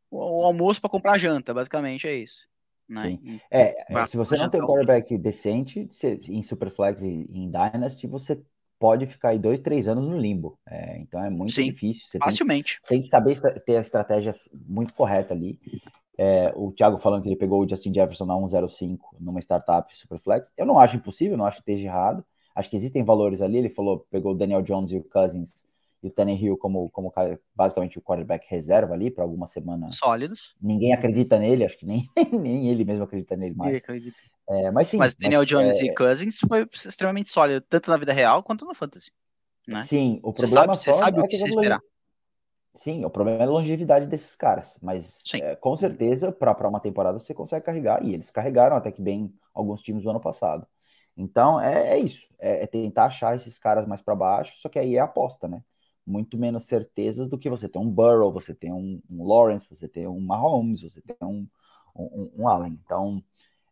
o, almoço para comprar janta, basicamente é isso. Né? É, é se você não tem um quarterback decente em Superflex e em Dynasty, você pode ficar aí dois, três anos no limbo. É, então é muito Sim, difícil. Você facilmente. Tem, tem, que saber ter a estratégia muito correta ali. É, o Thiago falando que ele pegou o Justin Jefferson na 105 numa startup Superflex. Eu não acho impossível, não acho que esteja errado. Acho que existem valores ali. Ele falou, pegou o Daniel Jones e o Cousins e o Tannehill como, como basicamente o quarterback reserva ali para algumas semanas. Sólidos. Ninguém acredita nele, acho que nem, <laughs> nem ele mesmo acredita nele mais. É, mas sim. Mas Daniel mas, Jones é... e Cousins foi extremamente sólido, tanto na vida real quanto no fantasy. Né? Sim, o problema você sabe, você sabe é o que você esperar. Sim, o problema é a longevidade desses caras, mas é, com certeza para uma temporada você consegue carregar, e eles carregaram até que bem alguns times do ano passado. Então é, é isso, é, é tentar achar esses caras mais para baixo, só que aí é aposta, né? Muito menos certezas do que você ter um Burrow, você ter um, um Lawrence, você ter um Mahomes, você ter um, um, um Allen. Então,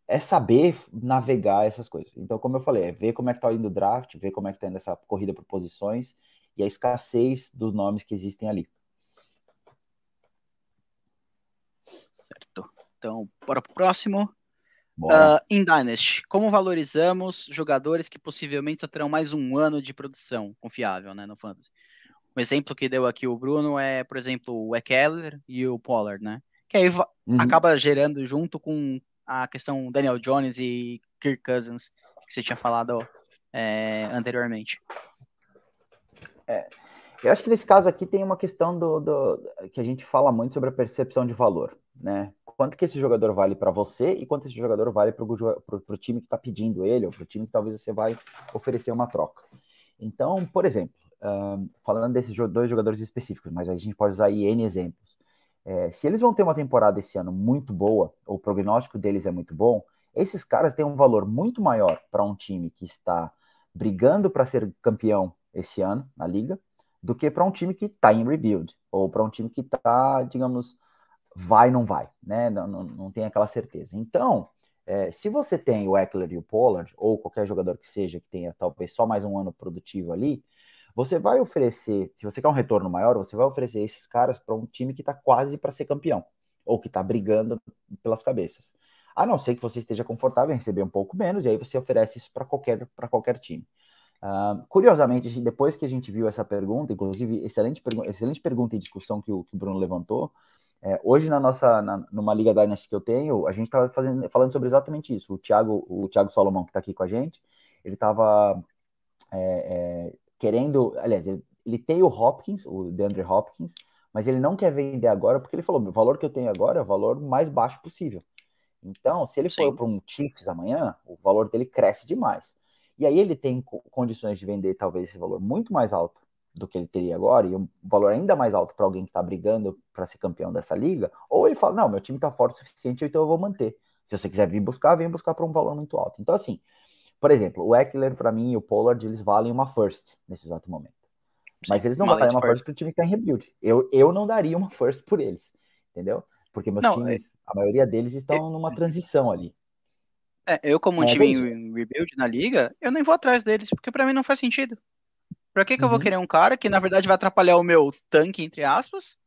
é saber navegar essas coisas. Então, como eu falei, é ver como é que tá indo o draft, ver como é que tá indo essa corrida por posições e a escassez dos nomes que existem ali. Certo. Então, bora pro próximo. Uh, em Dynasty, como valorizamos jogadores que possivelmente só terão mais um ano de produção confiável né, no Fantasy? Um exemplo que deu aqui o Bruno é, por exemplo, o Eckler e o Pollard, né? Que aí uhum. acaba gerando junto com a questão Daniel Jones e Kirk Cousins, que você tinha falado é, anteriormente. É, eu acho que nesse caso aqui tem uma questão do, do, que a gente fala muito sobre a percepção de valor, né? Quanto que esse jogador vale para você e quanto esse jogador vale para o time que está pedindo ele ou para o time que talvez você vai oferecer uma troca. Então, por exemplo, falando desses dois jogadores específicos, mas a gente pode usar N exemplos. É, se eles vão ter uma temporada esse ano muito boa, ou o prognóstico deles é muito bom, esses caras têm um valor muito maior para um time que está brigando para ser campeão esse ano na liga, do que para um time que está em rebuild, ou para um time que está, digamos, vai não vai, né? Não, não, não tem aquela certeza. Então, é, se você tem o Eckler e o Pollard, ou qualquer jogador que seja que tenha talvez só mais um ano produtivo ali, você vai oferecer, se você quer um retorno maior, você vai oferecer esses caras para um time que está quase para ser campeão, ou que está brigando pelas cabeças. A não ser que você esteja confortável em receber um pouco menos, e aí você oferece isso para qualquer, qualquer time. Uh, curiosamente, depois que a gente viu essa pergunta, inclusive, excelente, pergu excelente pergunta e discussão que o, que o Bruno levantou, é, hoje na nossa, na, numa Liga Dynasty que eu tenho, a gente estava falando sobre exatamente isso. O Thiago, o Thiago Solomão, que está aqui com a gente, ele estava é, é, querendo, aliás, ele, ele, tem o Hopkins, o DeAndre Hopkins, mas ele não quer vender agora porque ele falou: o valor que eu tenho agora é o valor mais baixo possível. Então, se ele Sim. for para um Chiefs amanhã, o valor dele cresce demais. E aí ele tem condições de vender talvez esse valor muito mais alto do que ele teria agora, e um valor ainda mais alto para alguém que está brigando para ser campeão dessa liga, ou ele fala: não, meu time está forte o suficiente, então eu vou manter. Se você quiser vir buscar, vem buscar para um valor muito alto. Então, assim, por exemplo, o Eckler, para mim, e o Pollard, eles valem uma first nesse exato momento. Mas eles não valem uma first para o time que está em rebuild. Eu, eu não daria uma first por eles, entendeu? Porque meus não, times, é... a maioria deles estão é... numa transição ali. É, eu, como um Mas time é em rebuild na liga, eu nem vou atrás deles, porque para mim não faz sentido. Pra que, que uhum. eu vou uhum. querer um cara que, na verdade, vai atrapalhar o meu tanque, entre aspas?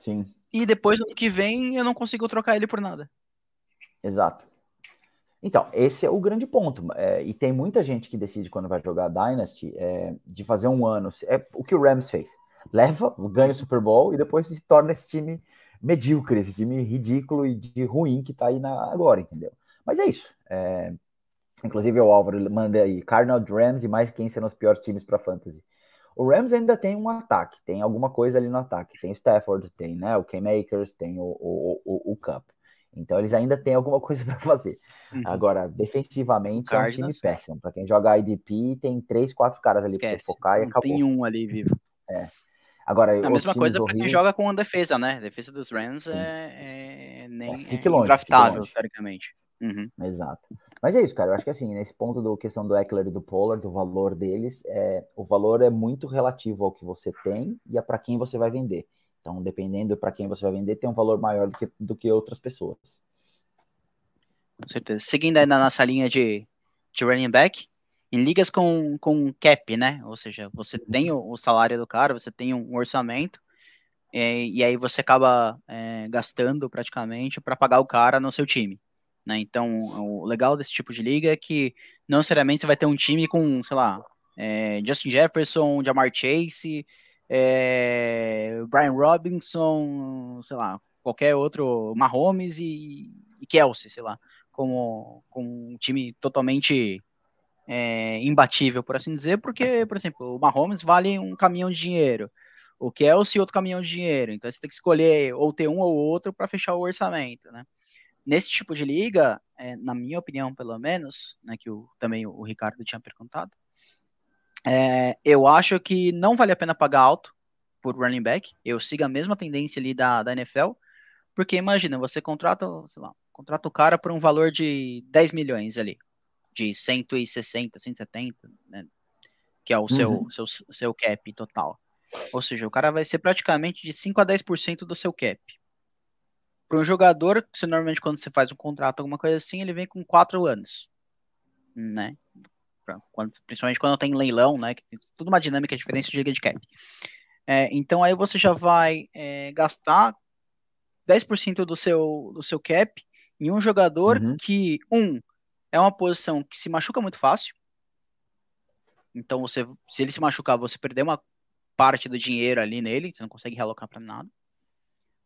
Sim. E depois, no que vem, eu não consigo trocar ele por nada. Exato. Então, esse é o grande ponto. É, e tem muita gente que decide quando vai jogar Dynasty é, de fazer um ano. É o que o Rams fez. Leva, ganha o Super Bowl e depois se torna esse time medíocre, esse time ridículo e de ruim que tá aí na, agora, entendeu? Mas é isso. É, Inclusive o Álvaro manda aí, Cardinal Rams e mais quem serão os piores times para fantasy. O Rams ainda tem um ataque, tem alguma coisa ali no ataque. Tem o Stafford, tem né, o K-Makers, tem o, o, o, o Cup. Então eles ainda têm alguma <laughs> coisa para fazer. Uhum. Agora, defensivamente é um time péssimo. Para quem joga IDP, tem três, quatro caras ali para focar e acabou. Tem um ali vivo. É. Agora, a mesma coisa para quem joga com a defesa, né? A defesa dos Rams é, é, nem é, longe, draftável, teoricamente. Uhum. Exato. Mas é isso, cara. Eu acho que assim, nesse ponto da questão do Eckler e do Pollard, do valor deles, é, o valor é muito relativo ao que você tem e a para quem você vai vender. Então, dependendo para quem você vai vender, tem um valor maior do que, do que outras pessoas. Com certeza. Seguindo aí na nossa linha de, de running back, em ligas com, com cap, né? Ou seja, você uhum. tem o, o salário do cara, você tem um orçamento, é, e aí você acaba é, gastando praticamente para pagar o cara no seu time. Né? Então, o legal desse tipo de liga é que não necessariamente você vai ter um time com, sei lá, é, Justin Jefferson, Jamar Chase, é, Brian Robinson, sei lá, qualquer outro, Mahomes e, e Kelsey, sei lá, como, como um time totalmente é, imbatível, por assim dizer, porque, por exemplo, o Mahomes vale um caminhão de dinheiro, o Kelsey outro caminhão de dinheiro, então você tem que escolher ou ter um ou outro para fechar o orçamento, né? nesse tipo de liga, é, na minha opinião, pelo menos, né, que o, também o Ricardo tinha perguntado, é, eu acho que não vale a pena pagar alto por running back. Eu sigo a mesma tendência ali da, da NFL, porque imagina, você contrata, sei lá, contrata o cara por um valor de 10 milhões ali, de 160, 170, né, que é o seu, uhum. seu, seu cap total. Ou seja, o cara vai ser praticamente de 5 a 10% do seu cap. para um jogador, você normalmente quando você faz um contrato, alguma coisa assim, ele vem com quatro anos, né? Quando, principalmente quando tem leilão, né? Que tem tudo uma dinâmica diferente de cap. É, então aí você já vai é, gastar 10% do seu, do seu cap em um jogador uhum. que, um, é uma posição que se machuca muito fácil. Então, você, se ele se machucar, você perdeu uma parte do dinheiro ali nele, você não consegue realocar para nada.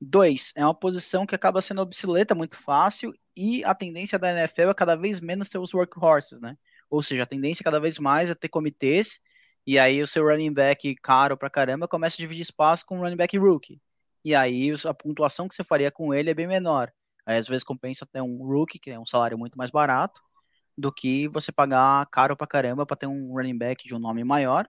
Dois, é uma posição que acaba sendo obsoleta muito fácil e a tendência da NFL é cada vez menos ter os workhorses, né? Ou seja, a tendência é cada vez mais é ter comitês e aí o seu running back caro pra caramba começa a dividir espaço com o running back rookie. E aí a pontuação que você faria com ele é bem menor. Aí às vezes compensa ter um rookie, que é um salário muito mais barato, do que você pagar caro pra caramba para ter um running back de um nome maior,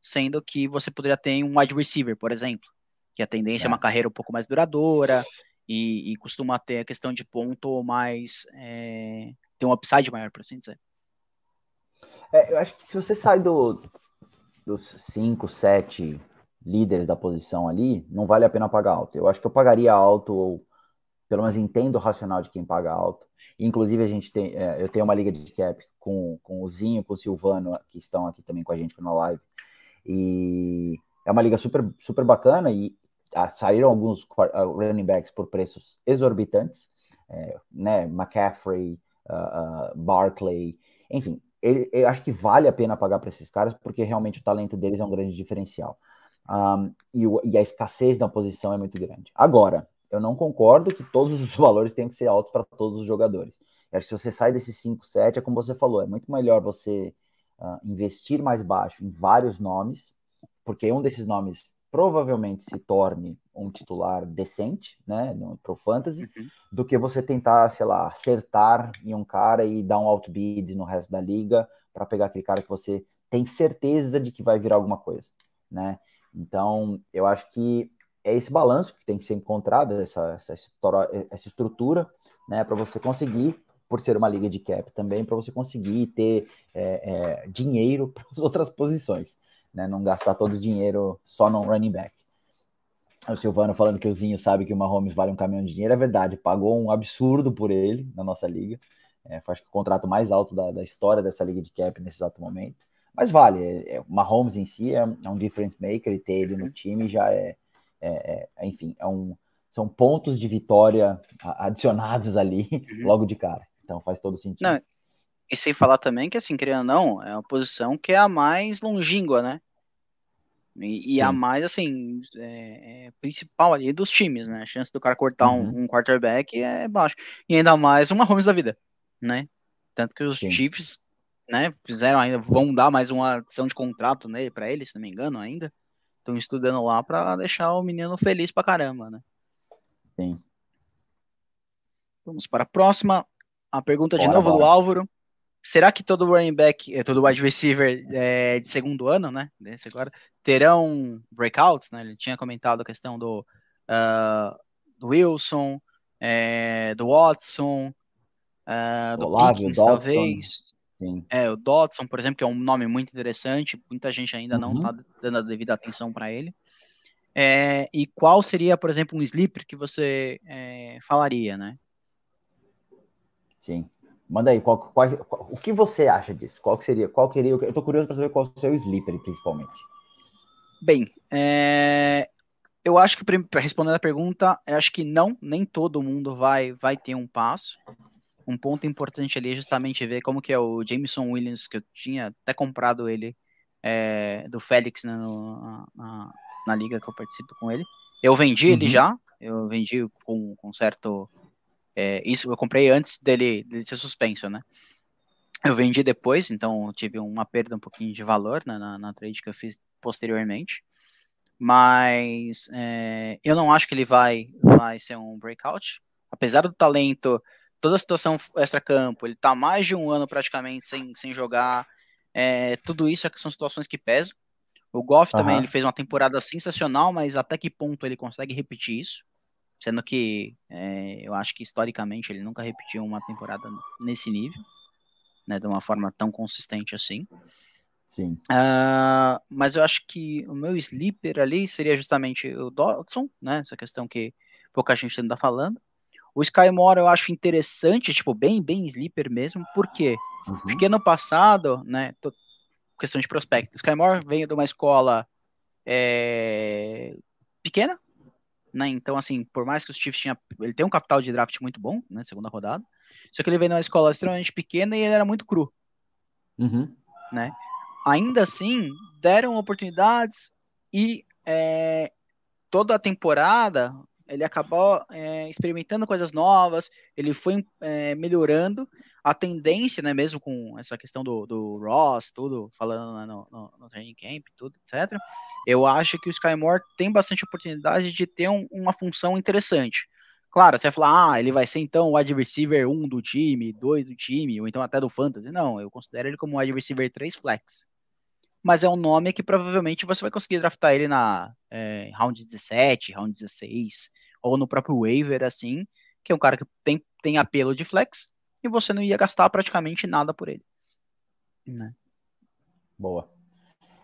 sendo que você poderia ter um wide receiver, por exemplo, que a tendência é, é uma carreira um pouco mais duradoura e, e costuma ter a questão de ponto mais. É, ter um upside maior, por assim dizer. É, eu acho que se você sai do, dos 5, 7 líderes da posição ali, não vale a pena pagar alto. Eu acho que eu pagaria alto, ou pelo menos entendo o racional de quem paga alto. Inclusive, a gente tem, é, eu tenho uma liga de cap com, com o Zinho, com o Silvano, que estão aqui também com a gente na live. E é uma liga super, super bacana e ah, saíram alguns uh, running backs por preços exorbitantes, é, né? McCaffrey, uh, uh, Barkley, enfim, ele, eu acho que vale a pena pagar para esses caras porque realmente o talento deles é um grande diferencial. Um, e, o, e, a escassez da posição é muito grande. Agora, eu não concordo que todos os <laughs> valores tenham que ser altos para todos os jogadores. Eu acho que se você sai desses 5, 7, é como você falou, é muito melhor você uh, investir mais baixo em vários nomes, porque um desses nomes provavelmente se torne um titular decente, né, pro fantasy, uhum. do que você tentar, sei lá, acertar em um cara e dar um outbid no resto da liga para pegar aquele cara que você tem certeza de que vai virar alguma coisa, né? Então, eu acho que é esse balanço que tem que ser encontrado, essa, essa, essa estrutura, né, para você conseguir, por ser uma liga de cap também, para você conseguir ter é, é, dinheiro <laughs> para as outras posições né? Não gastar todo o dinheiro só no running back. O Silvano falando que o Zinho sabe que o Mahomes vale um caminhão de dinheiro, é verdade, pagou um absurdo por ele na nossa liga. É, acho que o contrato mais alto da, da, história dessa liga de cap nesse exato momento. Mas vale, é, é, o Mahomes em si é, é, um difference maker e ter ele no time já é, é, é enfim, é um, são pontos de vitória adicionados ali <laughs> logo de cara. Então faz todo sentido. Não, e sem falar também que, assim, querendo ou não, é uma posição que é a mais longínqua, né? E, e a mais, assim, é, é principal ali dos times, né? A chance do cara cortar uhum. um, um, quarterback é baixa. E ainda mais uma Holmes da vida, né? Tanto que os Sim. Chiefs, né, fizeram ainda, vão dar mais uma adição de contrato nele para ele, se não me engano, ainda. Estão estudando lá para deixar o menino feliz pra caramba, né? Sim. Vamos para a próxima. A pergunta bora, de novo do Álvaro. Será que todo running back, eh, todo wide receiver é, de segundo ano, né? Desse agora, terão breakouts, né? Ele tinha comentado a questão do, uh, do Wilson, é, do Watson, uh, do Olavo, Pickens, Dodson. talvez. Sim. É, o Dodson, por exemplo, que é um nome muito interessante, muita gente ainda uhum. não está dando a devida atenção para ele. É, e qual seria, por exemplo, um sleeper que você é, falaria, né? Sim. Manda aí, qual, qual, qual, o que você acha disso? Qual que seria? Qual queria? Eu tô curioso para saber qual é o seu sleeper, principalmente. Bem, é, eu acho que respondendo a pergunta, eu acho que não, nem todo mundo vai vai ter um passo. Um ponto importante ali é justamente ver como que é o Jameson Williams, que eu tinha até comprado ele é, do Félix né, no, na, na, liga que eu participo com ele. Eu vendi uhum. ele já, eu vendi com, com certo é, isso eu comprei antes dele, dele ser suspenso, né? Eu vendi depois, então tive uma perda um pouquinho de valor né, na, na trade que eu fiz posteriormente. Mas é, eu não acho que ele vai, vai ser um breakout. Apesar do talento, toda a situação extra-campo, ele tá mais de um ano praticamente sem, sem jogar. É, tudo isso é são situações que pesam. O Goff uhum. também ele fez uma temporada sensacional, mas até que ponto ele consegue repetir isso? Sendo que é, eu acho que historicamente ele nunca repetiu uma temporada nesse nível, né, de uma forma tão consistente assim. Sim. Uh, mas eu acho que o meu sleeper ali seria justamente o Dodson, né? Essa questão que pouca gente ainda está falando. O Sky Moore eu acho interessante, tipo, bem, bem sleeper mesmo, por quê? Uhum. Porque no passado, né, tô, questão de prospecto, o Sky Moore veio de uma escola é, pequena, né, então assim, por mais que os Chiefs tinha, ele tem um capital de draft muito bom, né, segunda rodada, só que ele veio de uma escola extremamente pequena e ele era muito cru, uhum. né, ainda assim, deram oportunidades e é, toda a temporada ele acabou é, experimentando coisas novas, ele foi é, melhorando a tendência, né, mesmo com essa questão do, do Ross, tudo, falando no, no, no, training camp, tudo, etc. Eu acho que o Skymore tem bastante oportunidade de ter um, uma função interessante. Claro, você vai falar, ah, ele vai ser então o wide receiver 1 do time, 2 do time, ou então até do fantasy. Não, eu considero ele como wide receiver 3 flex mas é um nome que provavelmente você vai conseguir draftar ele na é, round 17, round 16, ou no próprio waiver, assim, que é um cara que tem, tem apelo de flex, e você não ia gastar praticamente nada por ele. Né? Boa.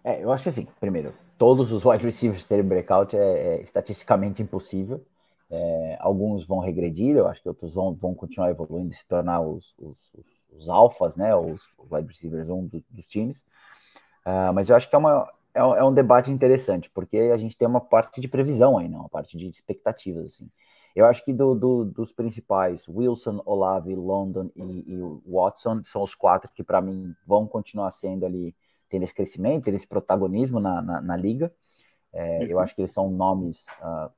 É, eu acho que assim, primeiro, todos os wide receivers terem breakout é, é estatisticamente impossível. É, alguns vão regredir, eu acho que outros vão, vão continuar evoluindo e se tornar os, os, os, os alfas, né, os wide receivers um do, dos times. Uh, mas eu acho que é, uma, é, é, um debate interessante, porque a gente tem uma parte de previsão aí, não? Uma parte de expectativas, assim. Eu acho que do, do, dos principais, Wilson, Olave, London e, e Watson são os quatro que, para mim, vão continuar sendo ali, tendo esse crescimento, tendo esse protagonismo na, na, na liga. É, uhum. Eu acho que eles são nomes uh,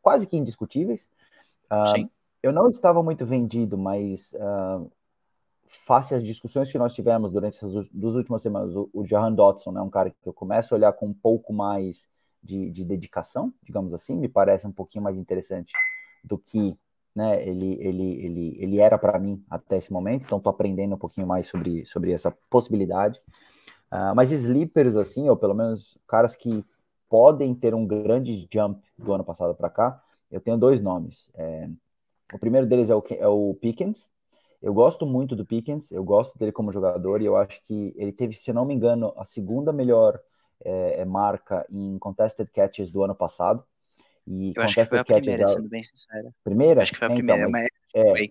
quase que indiscutíveis. Uh, Sim. Eu não estava muito vendido, mas uh, face às discussões que nós tivemos durante essas duas últimas semanas, o, o Jahan Dotson é um cara que eu começo a olhar com um pouco mais de, de, dedicação, digamos assim, me parece um pouquinho mais interessante do que né, ele, ele, ele, ele era para mim até esse momento, então estou aprendendo um pouquinho mais sobre, sobre essa possibilidade. Uh, mas sleepers, assim, ou pelo menos caras que podem ter um grande jump do ano passado para cá, eu tenho dois nomes. É, o primeiro deles é o, é o Pickens, eu gosto muito do Pickens, eu gosto dele como jogador e eu acho que ele teve, se não me engano, a segunda melhor é, é marca em contested catches do ano passado. E eu acho que foi a primeira, é... sendo bem sincero. Primeira? Acho que foi a então, primeira, mas é,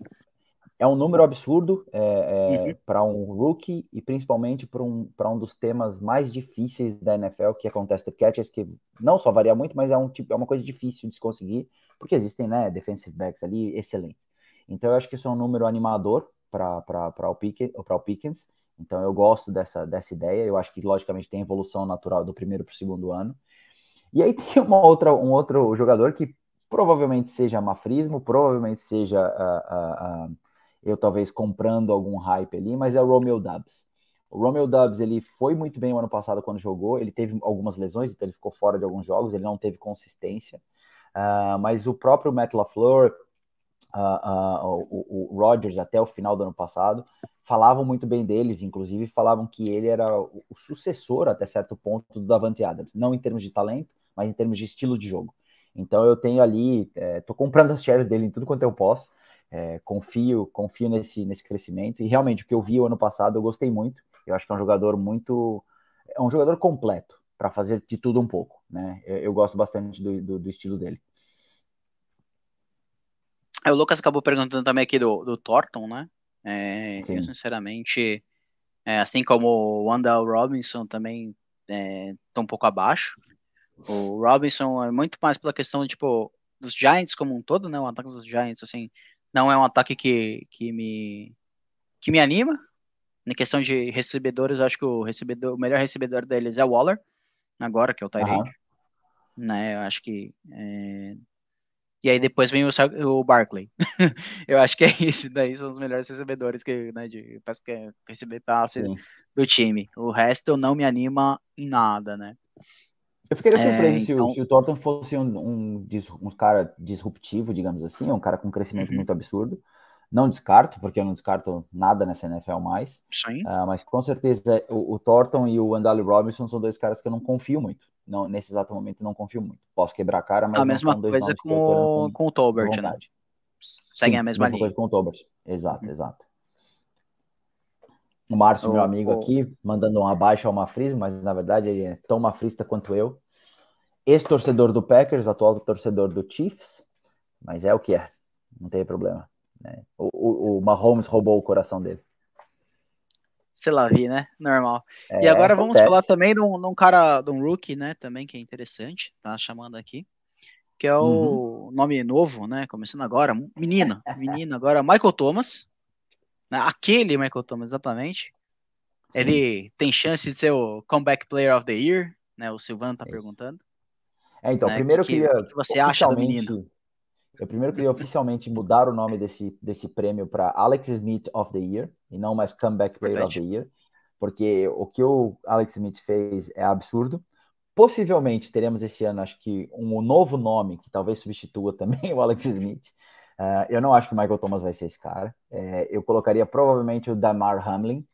é um número absurdo é, é, uhum. para um rookie e principalmente para um, um dos temas mais difíceis da NFL, que é contested catches, que não só varia muito, mas é, um, tipo, é uma coisa difícil de se conseguir, porque existem né, defensive backs ali excelentes. Então eu acho que isso é um número animador para o, Pickens, o Pickens. Então eu gosto dessa, dessa ideia. Eu acho que logicamente tem evolução natural do primeiro para o segundo ano. E aí tem uma outra, um outro jogador que provavelmente seja mafrismo, provavelmente seja uh, uh, uh, eu talvez comprando algum hype ali, mas é o Romeo Dubs. O Romeo Dubs ele foi muito bem o ano passado quando jogou, ele teve algumas lesões, então ele ficou fora de alguns jogos, ele não teve consistência. mas o próprio Matt LaFleur, o, o Rodgers até o final do ano passado, falavam muito bem deles, inclusive falavam que ele era o sucessor até certo ponto do Davante Adams, não em termos de talento, mas em termos de estilo de jogo. Então eu tenho ali, é, tô comprando as shares dele em tudo quanto eu posso, é, confio, confio nesse, nesse crescimento e realmente o que eu vi o ano passado eu gostei muito. Eu acho que é um jogador muito, é um jogador completo para fazer de tudo um pouco, né? Eu, eu gosto bastante do, do, do estilo dele. O Lucas acabou perguntando também aqui do, do Thornton, né? É, eu, sinceramente, é, assim como o Wandal Robinson, também estou é, um pouco abaixo. O Robinson é muito mais pela questão, tipo, dos Giants como um todo, né? O ataque dos Giants, assim, não é um ataque que, que, me, que me anima. Na questão de recebedores, eu acho que o, recebedor, o melhor recebedor deles é o Waller, agora, que é o Tyrande. Uhum. Né, eu acho que é, e aí depois vem o, o Barkley. <laughs> eu acho que é isso, daí são os melhores recebedores que, né, de que receber passe Sim. do time. O resto não me anima em nada, né? Eu ficaria é, surpreso é, se, então... o, se, o Thornton fosse um, um, um, cara disruptivo, digamos assim, um cara com um crescimento uhum. muito absurdo. Não descarto, porque eu não descarto nada nessa NFL mais. Sim. Uh, mas com certeza o, o Thornton e o Andale Robinson são dois caras que eu não confio muito não, nesse exato momento não confio muito. Posso quebrar a cara, mas a mesma coisa com, com, com, o Tolbert, né? Segue a mesma, mesma linha. coisa com o Tolbert. Exato, exato. O Márcio, meu amigo oh. aqui, mandando um abaixo ao Mafris, mas na verdade ele é tão mafrista quanto eu. Ex-torcedor do Packers, atual torcedor do Chiefs, mas é o que é. não tem problema. Né? O, o, o Mahomes roubou o coração dele. Sei lá, vi, né? Normal. É, e agora vamos acontece. falar também de um, de um, cara, de um rookie, né? Também que é interessante, tá chamando aqui. Que é o uhum. nome novo, né? Começando agora. Menino, menino agora, Michael Thomas. Né? Aquele Michael Thomas, exatamente. Sim. Ele tem chance de ser o Comeback Player of the Year, né? O Silvano tá é perguntando. É, então, né? primeiro que, eu queria. O que você acha do menino? Eu primeiro queria oficialmente mudar o nome desse, desse prêmio para Alex Smith of the Year e não mais Comeback Player of the Year, porque o que o Alex Smith fez é absurdo. Possivelmente teremos esse ano, acho que, um novo nome que talvez substitua <laughs> também o Alex Smith. Uh, eu não acho que o Michael Thomas vai ser esse cara. É, eu colocaria provavelmente o Damar Hamlin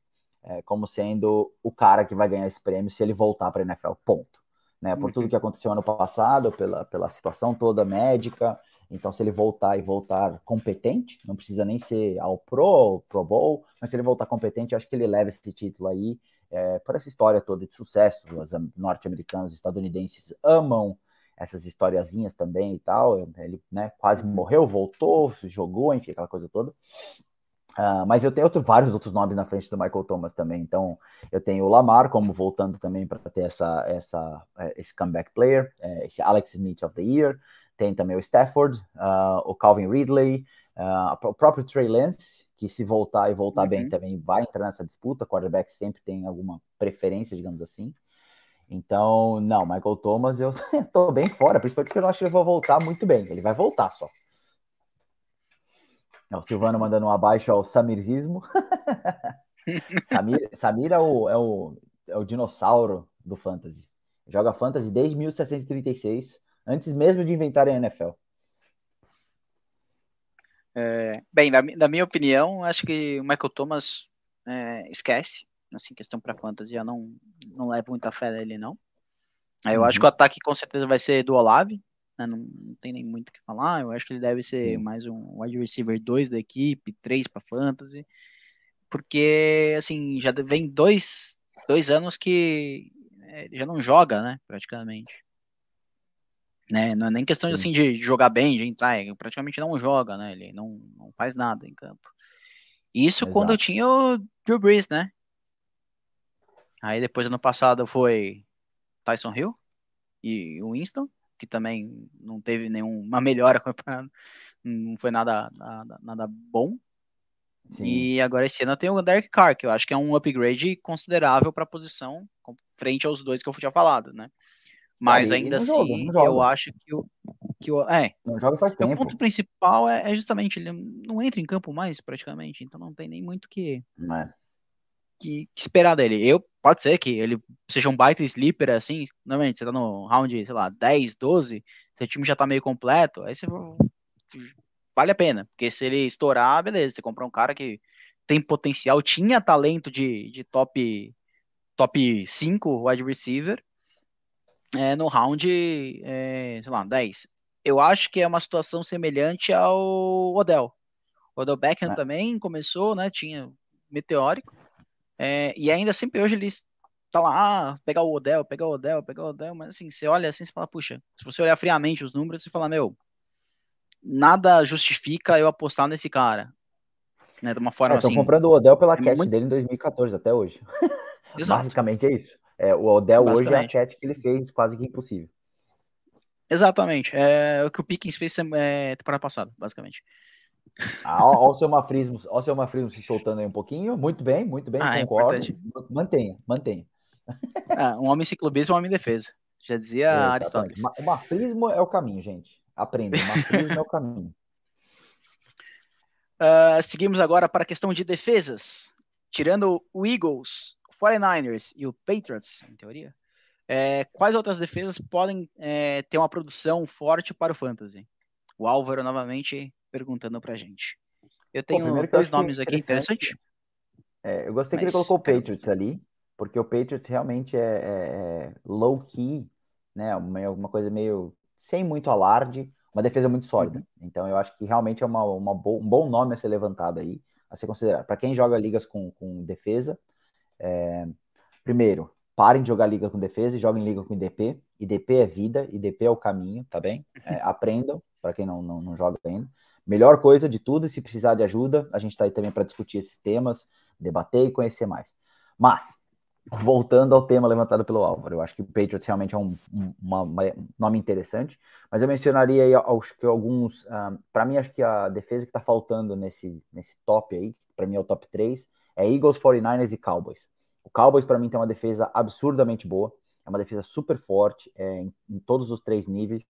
é, como sendo o cara que vai ganhar esse prêmio se ele voltar para a NFL. Ponto. Né? Por tudo uhum. que aconteceu ano passado, pela, pela situação toda médica, então, se ele voltar e voltar competente, não precisa nem ser ao Pro, Pro Bowl, mas se ele voltar competente, acho que ele leva esse título aí é, por essa história toda de sucesso. Os norte-americanos, estadunidenses amam essas historiazinhas também e tal. Ele né, quase uhum. morreu, voltou, jogou, enfim, aquela coisa toda. Uh, mas eu tenho outro, vários outros nomes na frente do Michael Thomas também. Então, eu tenho o Lamar como voltando também para ter essa, essa, é, esse comeback player, é, esse Alex Smith of the Year tem também o Stafford, uh, o Calvin Ridley, uh, o próprio Trey Lance, que se voltar e voltar uhum. bem também vai entrar nessa disputa. Quarterback sempre tem alguma preferência, digamos assim. Então, não, Michael Thomas, eu <laughs> tô bem fora, principalmente porque eu não acho que ele vai voltar muito bem. Ele vai voltar só. O Silvano mandando um abaixo ao Samirzismo. <laughs> Samir, Samir é, o, é, o, é o dinossauro do Fantasy. Joga Fantasy desde 1736 antes mesmo de inventarem a NFL. É, bem, da, da, minha opinião, acho que o Michael Thomas é, esquece, assim, questão para fantasy, já não, não levo muita fé nele, não. Eu uhum. acho que o ataque com certeza vai ser do Olave, né, não, não, tem nem muito o que falar, eu acho que ele deve ser Sim. mais um wide receiver 2 da equipe, 3 para fantasy, porque, assim, já vem dois, dois anos que é, já não joga, né, praticamente né? Não é nem questão assim de jogar bem, de entrar, ele praticamente não joga, né? Ele não, não faz nada em campo. Isso Exato. quando eu tinha o Drew Brees, né? Aí depois ano passado foi Tyson Hill e o Winston, que também não teve nenhuma <laughs> melhora não foi nada, nada, nada bom. Sim. E agora esse ano tem o Derek Carr, que eu acho que é um upgrade considerável para a posição, frente aos dois que eu tinha falado, né? Mas ainda assim, joga, eu acho que o. Que o é, não joga faz tempo. O ponto principal é, é, justamente, ele não entra em campo mais, praticamente, então não tem nem muito que, é. que, que, esperar dele. Eu, pode ser que ele seja um baita sleeper, assim, normalmente você tá no round, sei lá, 10, 12, seu time já tá meio completo, aí você vale a pena, porque se ele estourar, beleza, você comprar um cara que tem potencial, tinha talento de, de top top 5 wide receiver, é, no round, é, sei lá, 10. Eu acho que é uma situação semelhante ao Odell. O Odell Beckham é. também começou, né? Tinha meteórico. É, e ainda sempre hoje ele tá lá, ah, pegar o Odell, pegar o Odell, pegar o Odell, mas assim, você olha assim e fala, puxa, se você olhar friamente os números, você fala, meu, nada justifica eu apostar nesse cara. Né, de uma forma é, assim. comprando o Odell pela é cat muito... dele em 2014 até hoje. <laughs> Basicamente é isso. É, o Odell hoje é a chat que ele fez quase que impossível. Exatamente. É o que o Pickens fez é, temporada passada, basicamente. Ah, ó, o seu Mafrismo, ó o seu Mafrismo se soltando aí um pouquinho. Muito bem, muito bem, ah, é concordo. É mantenha, mantenha. Ah, um homem ciclobismo, um homem defesa. Já dizia é, Aristóteles. O mafrismo é o caminho, gente. Aprenda, o mafrismo é o caminho. Uh, <laughs> seguimos agora para a questão de defesas. Tirando o Eagles, 49ers e o Patriots, em teoria, é, quais outras defesas podem é, ter uma produção forte para o Fantasy? O Álvaro novamente perguntando para a gente. Eu tenho Pô, dois nomes aqui interessantes. É, eu gostei Mas, que ele colocou o Patriots ali, porque o Patriots realmente é, é, é low key, né? Uma, uma, coisa meio sem muito alarde, uma defesa muito sólida. Uhum. Então eu acho que realmente é uma, uma bo um bom nome a ser levantado aí, a ser considerado. Para quem joga ligas com, com defesa, é, primeiro, parem de jogar liga com defesa e joguem liga com IDP. IDP é vida, IDP é o caminho, tá bem? É, <laughs> aprendam, para quem não, não, não, joga ainda. Melhor coisa de tudo, e se precisar de ajuda, a gente está aí também para discutir esses temas, debater e conhecer mais. Mas, voltando ao tema levantado pelo Álvaro, eu acho que o Patriots realmente é um, um uma, uma, nome interessante, mas eu mencionaria aí acho que alguns, ah, para mim acho que a defesa que está faltando nesse, nesse top aí, para mim é o top 3, é Eagles, 49ers e Cowboys. O Cowboys para mim tem uma defesa absurdamente boa, é uma defesa super forte é, em, em, todos os três níveis,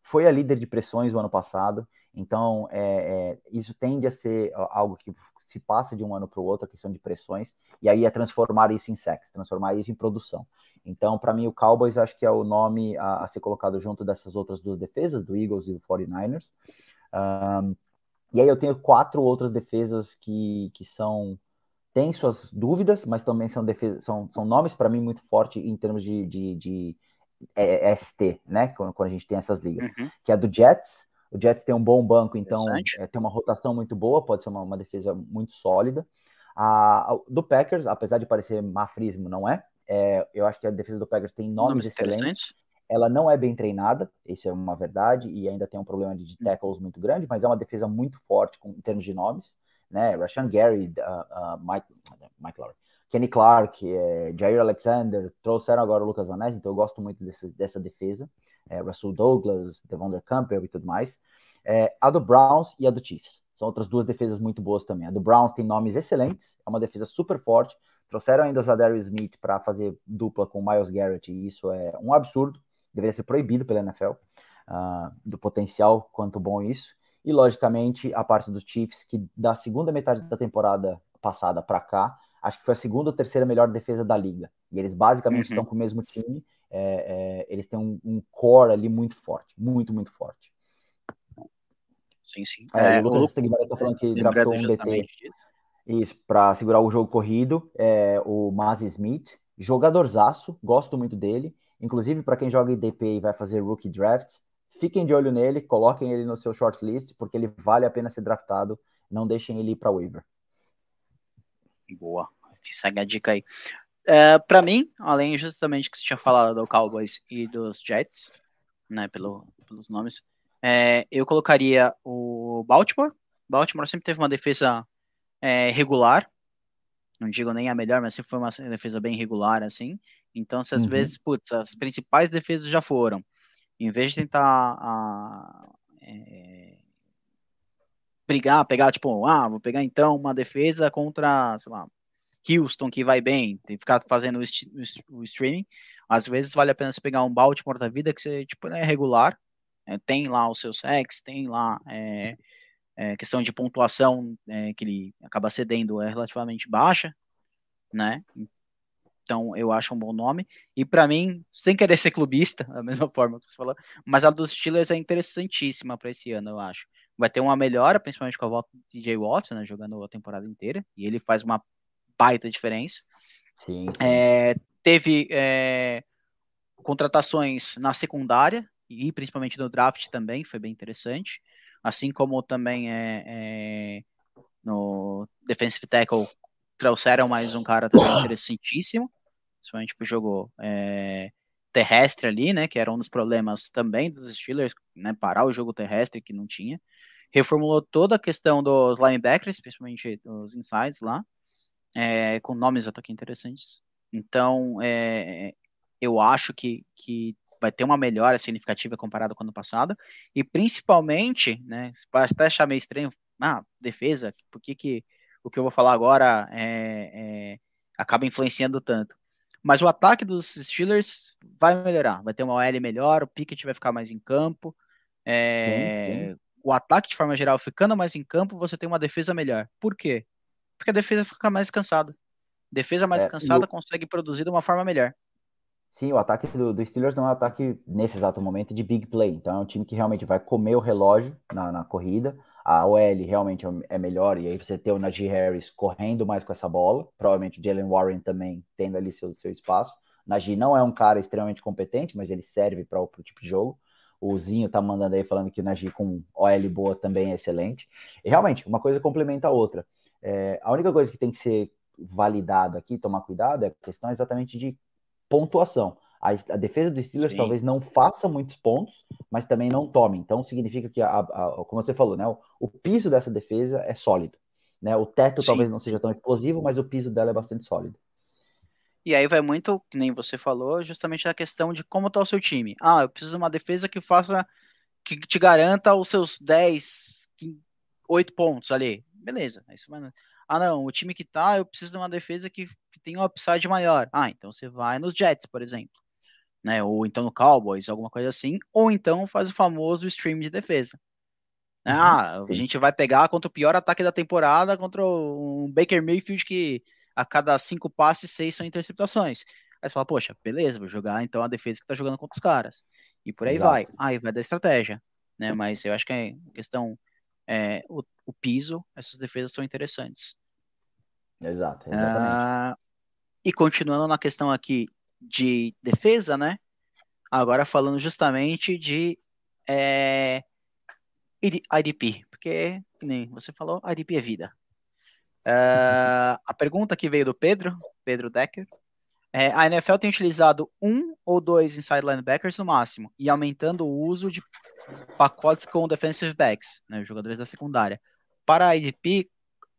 foi a líder de pressões no ano passado, então é, é, isso tende a ser algo que se passa de um ano para o outro, a questão de pressões, e aí é transformar isso em sexo, transformar isso em produção. Então, para mim, o Cowboys acho que é o nome a, a, ser colocado junto dessas outras duas defesas, do Eagles e do 49ers. Um, e aí eu tenho quatro outras defesas que, que são têm suas dúvidas, mas também são, defesas, são, são nomes para mim muito fortes em termos de, de, de é, é ST, né? Quando, quando, a gente tem essas ligas, uhum. que é do Jets, o Jets tem um bom banco, então é, tem uma rotação muito boa, pode ser uma, uma defesa muito sólida. A, a, do Packers, apesar de parecer mafrismo, não é. é. Eu acho que a defesa do Packers tem nomes, nomes excelentes. Ela não é bem treinada, isso é uma verdade, e ainda tem um problema de, de hum. tackles muito grande, mas é uma defesa muito forte com, em termos de nomes. Né? Rashan Gary, uh, uh, Mike, Mike Lowry, Kenny Clark, é, Jair Alexander, trouxeram agora o Lucas Van então eu gosto muito desse, dessa defesa. É, Russell Douglas, Devon Campbell e tudo mais é, a do Browns e a do Chiefs. São outras duas defesas muito boas também. A do Browns tem nomes excelentes, é uma defesa super forte. Trouxeram ainda o Zadarius Smith para fazer dupla com o Miles Garrett, e isso é um absurdo. Deveria ser proibido pela NFL, uh, ah, do potencial quanto bom isso. E, logicamente, a parte dos Chiefs, que da segunda metade da temporada passada para cá, acho que foi a segunda ou terceira melhor defesa da liga. E eles basicamente uhum. estão com o mesmo time. É, é, eles têm um, um core ali muito forte, muito, muito forte. Sim, sim. É, é, o Lucas Stegmaier tá falando que draftou um DT. Isso, para segurar o jogo corrido, é, o Maz Smith, jogadorzaço, gosto muito dele. Inclusive, para quem joga IDP e vai fazer rookie drafts, fiquem de olho nele, coloquem ele no seu shortlist, porque ele vale a pena ser draftado. Não deixem ele ir para waiver. Boa, segue a dica aí. É, para mim, além justamente que você tinha falado do Cowboys e dos Jets, né, pelo, pelos nomes, é, eu colocaria o Baltimore. Baltimore sempre teve uma defesa é, regular. Não digo nem a melhor, mas sempre foi uma defesa bem regular, assim. Então, se às uhum. vezes, putz, as principais defesas já foram. Em vez de tentar a, é, brigar, pegar, tipo, ah, vou pegar então uma defesa contra, sei lá, Houston, que vai bem, tem que ficar fazendo o, streaming. Às vezes vale a pena você pegar um Baltimore da vida que você, tipo, é regular, é, tem lá os seus sex, tem lá é, é, questão de pontuação é, que ele acaba cedendo é relativamente baixa, né? Então eu acho um bom nome. E para mim, sem querer ser clubista, <laughs> da mesma forma que você falou, mas a dos Steelers é interessantíssima para esse ano, eu acho. Vai ter uma melhora, principalmente com a volta de DJ Watson, né, jogando a temporada inteira, e ele faz uma baita diferença. Sim, sim. É, teve é, contratações na secundária, e principalmente no draft também, foi bem interessante. Assim como também é, é no defensive tackle trouxeram mais um cara também interessantíssimo, principalmente pro jogo é, terrestre ali, né, que era um dos problemas também dos Steelers, né, parar o jogo terrestre que não tinha. Reformulou toda a questão dos linebackers, principalmente os insides lá, é, com nomes até que interessantes. Então, é, eu acho que, que vai ter uma melhora significativa comparado com o ano passado, e principalmente, né, pode até achar meio estranho, ah, defesa, por que, que o que eu vou falar agora é, é, acaba influenciando tanto? Mas o ataque dos Steelers vai melhorar, vai ter uma OL melhor, o Pickett vai ficar mais em campo, é, sim, sim. O ataque de forma geral ficando mais em campo, você tem uma defesa melhor. Por quê? Porque a defesa fica mais cansada. Defesa mais é, cansada consegue produzir de uma forma melhor. Sim, o ataque do, do, Steelers não é um ataque nesse exato momento de big play. Então é um time que realmente vai comer o relógio na, na corrida. A OL realmente é, é melhor, e aí você ter o Najee Harris correndo mais com essa bola. Provavelmente o Jalen Warren também tendo ali seu, seu espaço. Najee não é um cara extremamente competente, mas ele serve para o tipo de jogo. O Zinho tá mandando aí falando que o Najee com OL boa também é excelente. E realmente, uma coisa complementa a outra. É, a única coisa que tem que ser validado aqui, tomar cuidado, é a questão exatamente de pontuação. A, a defesa do Steelers Sim. talvez não faça muitos pontos, mas também não tome. Então significa que, a, a, como você falou, né, o, o, piso dessa defesa é sólido. Né? O teto Sim. talvez não seja tão explosivo, mas o piso dela é bastante sólido. E aí vai muito, que nem você falou, justamente a questão de como está o seu time. Ah, eu preciso de uma defesa que faça, que te garanta os seus 10, 8 pontos ali. Beleza. Aí você vai... Ah, não, o time que tá, eu preciso de uma defesa que, que tenha um upside maior. Ah, então você vai nos Jets, por exemplo né? Ou então no Cowboys, alguma coisa assim, ou então faz o famoso stream de defesa. Né? Uhum, ah, a gente vai pegar contra o pior ataque da temporada, contra um Baker Mayfield que a cada cinco passes, seis são interceptações. Aí você fala, poxa, beleza, vou jogar então a defesa que tá jogando contra os caras. E por aí Exato. vai. Aí vai da estratégia, né? Mas eu acho que a questão é, o, o piso, essas defesas são interessantes. Exato, exatamente. Ah, e continuando na questão aqui de defesa, né? Agora falando justamente de é, IDP, porque, nem você falou, IDP é vida. Uh, a pergunta que veio do Pedro, Pedro Decker, é, a NFL tem utilizado um ou dois inside linebackers no máximo e aumentando o uso de pacotes com defensive backs, né, jogadores da secundária. Para a IDP,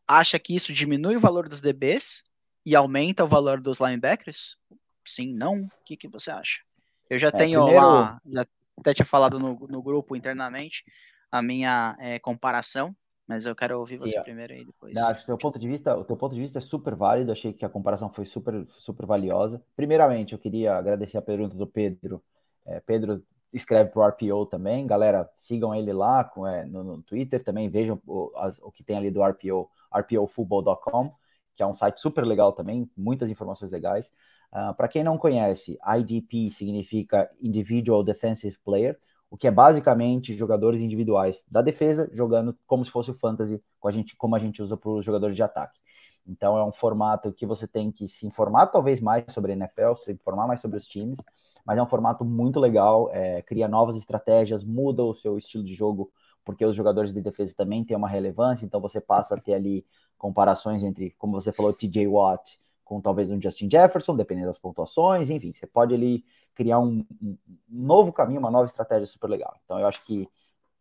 acha que isso diminui o valor dos DBs e aumenta o valor dos linebackers? sim, não? O que, que você acha? Eu já é, tenho primeiro... lá, já até tinha falado no, no grupo internamente, a minha é, comparação, mas eu quero ouvir você sim, primeiro aí depois. Não, acho que teu ponto de vista, o teu ponto de vista é super válido, achei que a comparação foi super, super valiosa. Primeiramente, eu queria agradecer a pergunta do Pedro. É, Pedro escreve para o RPO também, galera, sigam ele lá com, é, no, no, Twitter, também vejam o, as, o que tem ali do RPO, rpofootball.com, que é um site super legal também, muitas informações legais. Uh, Para quem não conhece, IDP significa Individual Defensive Player, o que é basicamente jogadores individuais da defesa jogando como se fosse o fantasy, com a gente, como a gente usa para os jogadores de ataque. Então é um formato que você tem que se informar talvez mais sobre a NFL, se informar mais sobre os times, mas é um formato muito legal, é, cria novas estratégias, muda o seu estilo de jogo, porque os jogadores de defesa também têm uma relevância, então você passa a ter ali comparações entre, como você falou, TJ Watt com talvez um Justin Jefferson, dependendo das pontuações, enfim, você pode ali criar um, um, novo caminho, uma nova estratégia super legal. Então eu acho que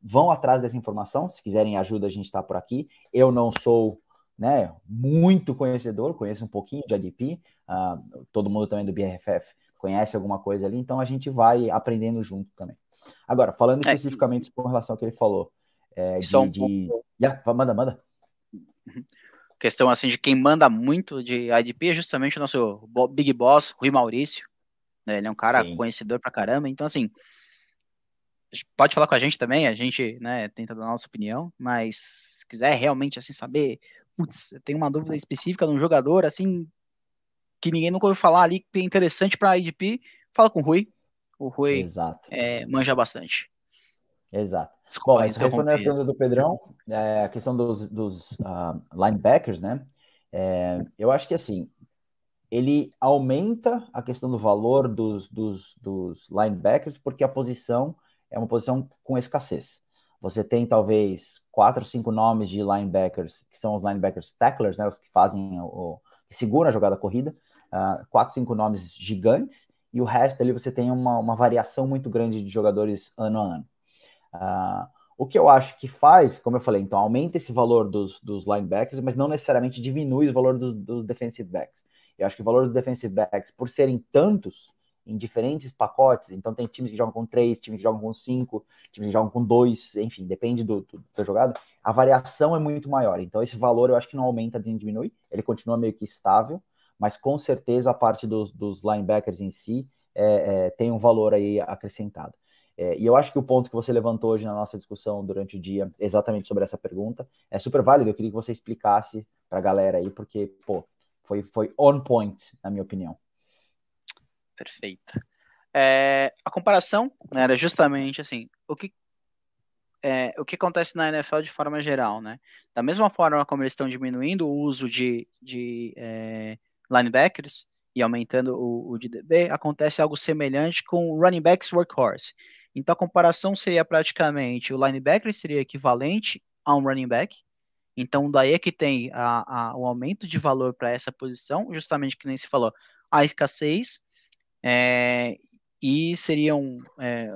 vão atrás dessa informação, se quiserem ajuda, a gente está por aqui. Eu não sou né, muito conhecedor, conheço um pouquinho de ADP, uh, todo mundo também do BRFF conhece alguma coisa ali, então a gente vai aprendendo junto também. Agora, falando é, especificamente com relação ao que ele falou, é, de, um de... Yeah, manda, manda. Questão assim de quem manda muito de IDP é justamente o nosso Big Boss, Rui Maurício. Né? Ele é um cara Sim. conhecedor pra caramba. Então, assim, pode falar com a gente também, a gente né, tenta dar a nossa opinião, mas se quiser realmente assim saber, putz, tem uma dúvida específica de um jogador assim que ninguém nunca ouviu falar ali, que é interessante para IDP, fala com o Rui. O Rui é, manja bastante. Exato. Desculpa, Bom, respondendo a pergunta do Pedrão, é, a questão dos, dos uh, linebackers, né? É, eu acho que assim, ele aumenta a questão do valor dos, dos, dos linebackers porque a posição é uma posição com escassez. Você tem talvez quatro, cinco nomes de linebackers, que são os linebackers tacklers, né, os que fazem o, que seguram a jogada corrida, uh, quatro, cinco nomes gigantes, e o resto ali você tem uma, uma variação muito grande de jogadores ano a ano. Uh, o que eu acho que faz, como eu falei, então aumenta esse valor dos, dos linebackers, mas não necessariamente diminui o valor dos, dos defensive backs. Eu acho que o valor dos defensive backs, por serem tantos em diferentes pacotes, então tem times que jogam com três, times que jogam com cinco, times que jogam com dois, enfim, depende do, do, da jogada, a variação é muito maior. Então esse valor eu acho que não aumenta nem diminui, ele continua meio que estável, mas com certeza a parte dos, dos linebackers em si é, é, tem um valor aí acrescentado. É, e eu acho que o ponto que você levantou hoje na nossa discussão durante o dia, exatamente sobre essa pergunta, é super válido. Eu queria que você explicasse para a galera aí, porque, pô, foi, foi on point, na minha opinião. Perfeito. É, a comparação né, era justamente assim, o que, é, o que acontece na NFL de forma geral, né? Da mesma forma como eles estão diminuindo o uso de, de é, linebackers e aumentando o, o de DB, acontece algo semelhante com running backs workhorse. Então a comparação seria praticamente o linebacker seria equivalente a um running back. Então daí é que tem a, a, o aumento de valor para essa posição, justamente que nem se falou, a escassez. É, e seriam é,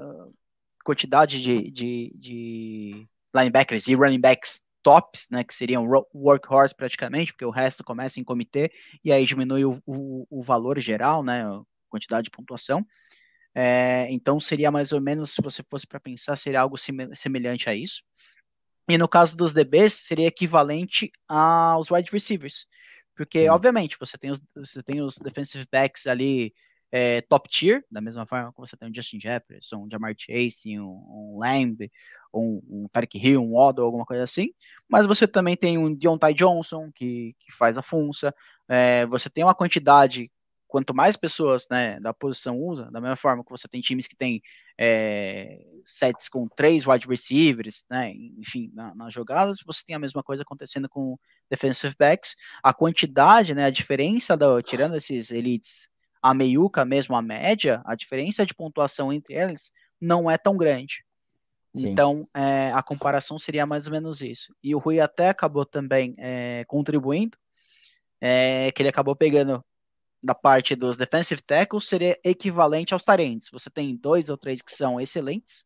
quantidade de, de, de linebackers e running backs tops, né, que seriam workhorse praticamente, porque o resto começa em comitê e aí diminui o, o, o valor geral, né, a quantidade de pontuação. É, então seria mais ou menos, se você fosse para pensar, seria algo semelhante a isso. E no caso dos DBs, seria equivalente aos wide receivers. Porque, Sim. obviamente, você tem, os, você tem os defensive backs ali é, top tier, da mesma forma que você tem o Justin Jefferson, um Jamar Chase, um, um Lamb, um, um Tarek Hill, um Waddle, alguma coisa assim. Mas você também tem um Deontay Johnson, que, que faz a funça. É, você tem uma quantidade quanto mais pessoas né, da posição usa, da mesma forma que você tem times que tem é, sets com três wide receivers, né, enfim, na, nas jogadas, você tem a mesma coisa acontecendo com defensive backs. A quantidade, né, a diferença, da, tirando esses elites, a meiuca mesmo, a média, a diferença de pontuação entre eles não é tão grande. Sim. Então, é, a comparação seria mais ou menos isso. E o Rui até acabou também é, contribuindo, é, que ele acabou pegando da parte dos defensive tackles seria equivalente aos tarentes. Você tem dois ou três que são excelentes,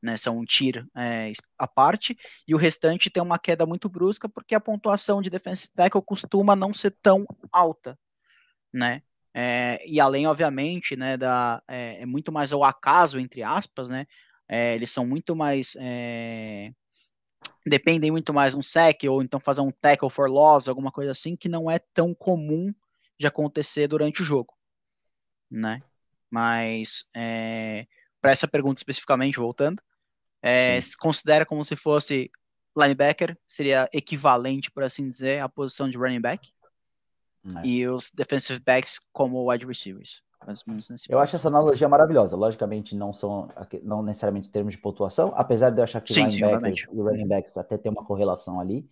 né, são um tier é, à parte, e o restante tem uma queda muito brusca porque a pontuação de defensive tackle costuma não ser tão alta, né? É, e além, obviamente, né, da, é, é, muito mais o acaso, entre aspas, né? É, eles são muito mais. É, dependem muito mais um sec, ou então fazer um tackle for loss, alguma coisa assim, que não é tão comum de acontecer durante o jogo, né? Mas é, para essa pergunta especificamente, voltando, é, se considera como se fosse linebacker, seria equivalente, por assim dizer, à posição de running back, é. e os defensive backs como wide receivers. Eu acho essa analogia maravilhosa. Logicamente, não são não necessariamente em termos de pontuação, apesar de eu achar que sim, linebackers sim, e running backs até tem uma correlação ali.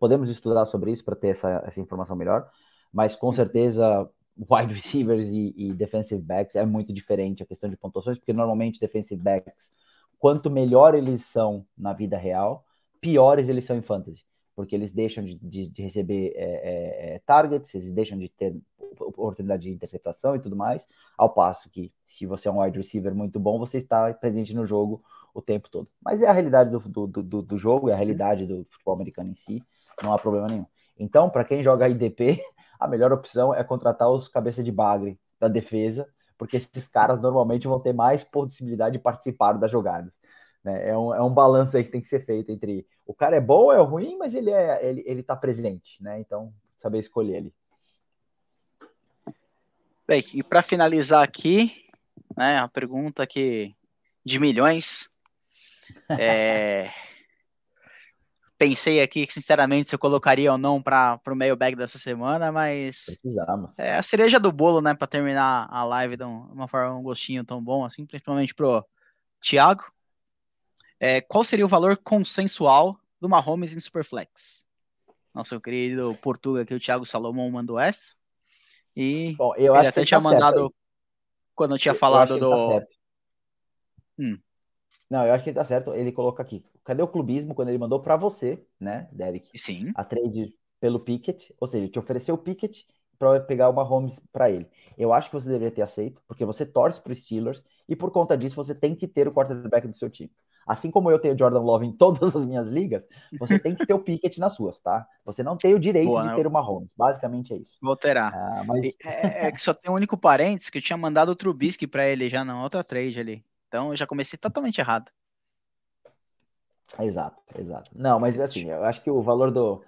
Podemos estudar sobre isso para ter essa, essa informação melhor mas com certeza wide <laughs> receivers e, e, defensive backs é muito diferente a questão de pontuações, porque normalmente defensive backs, quanto melhor eles são na vida real, piores eles são em fantasy, porque eles deixam de, de, de receber é, é, é targets, eles deixam de ter oportunidade de interceptação e tudo mais, ao passo que se você é um wide receiver muito bom, você está presente no jogo o tempo todo. Mas é a realidade do, do, do, do jogo, é a realidade do futebol americano em si, não há problema nenhum. Então, para quem joga IDP, <laughs> a melhor opção é contratar os cabeça de bagre da defesa, porque esses caras normalmente vão ter mais possibilidade de participar das jogadas. Né? É, um, é um balanço aí que tem que ser feito entre o cara é bom, é ruim, mas ele é ele, ele tá presente, né? Então, saber escolher ele. Bem, e para finalizar aqui, né, a pergunta que de milhões. <laughs> É, pensei aqui, sinceramente, se eu colocaria ou não para o mailbag dessa semana, mas. Precisamos. É a cereja do bolo, né, para terminar a live de uma forma, um gostinho tão bom, assim, principalmente pro Thiago. É, qual seria o valor consensual do Mahomes em Superflex? Nosso querido Portuga aqui, o Thiago Salomão, mandou essa. E Bom, ele até tinha tá mandado quando eu tinha eu falado do. Tá hum. Não, eu acho que ele tá certo. Ele coloca aqui. Cadê o clubismo quando ele mandou para você, né, Derek? Sim. A trade pelo Pickett, ou seja, te ofereceu o Pickett para pegar uma Holmes para ele. Eu acho que você deveria ter aceito, porque você torce para Steelers e por conta disso você tem que ter o quarterback do seu time. Assim como eu tenho Jordan Love em <laughs> todas as minhas ligas, você tem que ter o Pickett nas suas, tá? Você não tem o direito Boa, de ter uma Holmes. Basicamente é isso. Vou terá. Ah, mas... é, é, que só tem um único parênteses que eu tinha mandado o Trubisky para ele já na outra trade ali. Então eu já comecei totalmente errado. Exato, exato. Não, mas assim, eu acho que o valor do.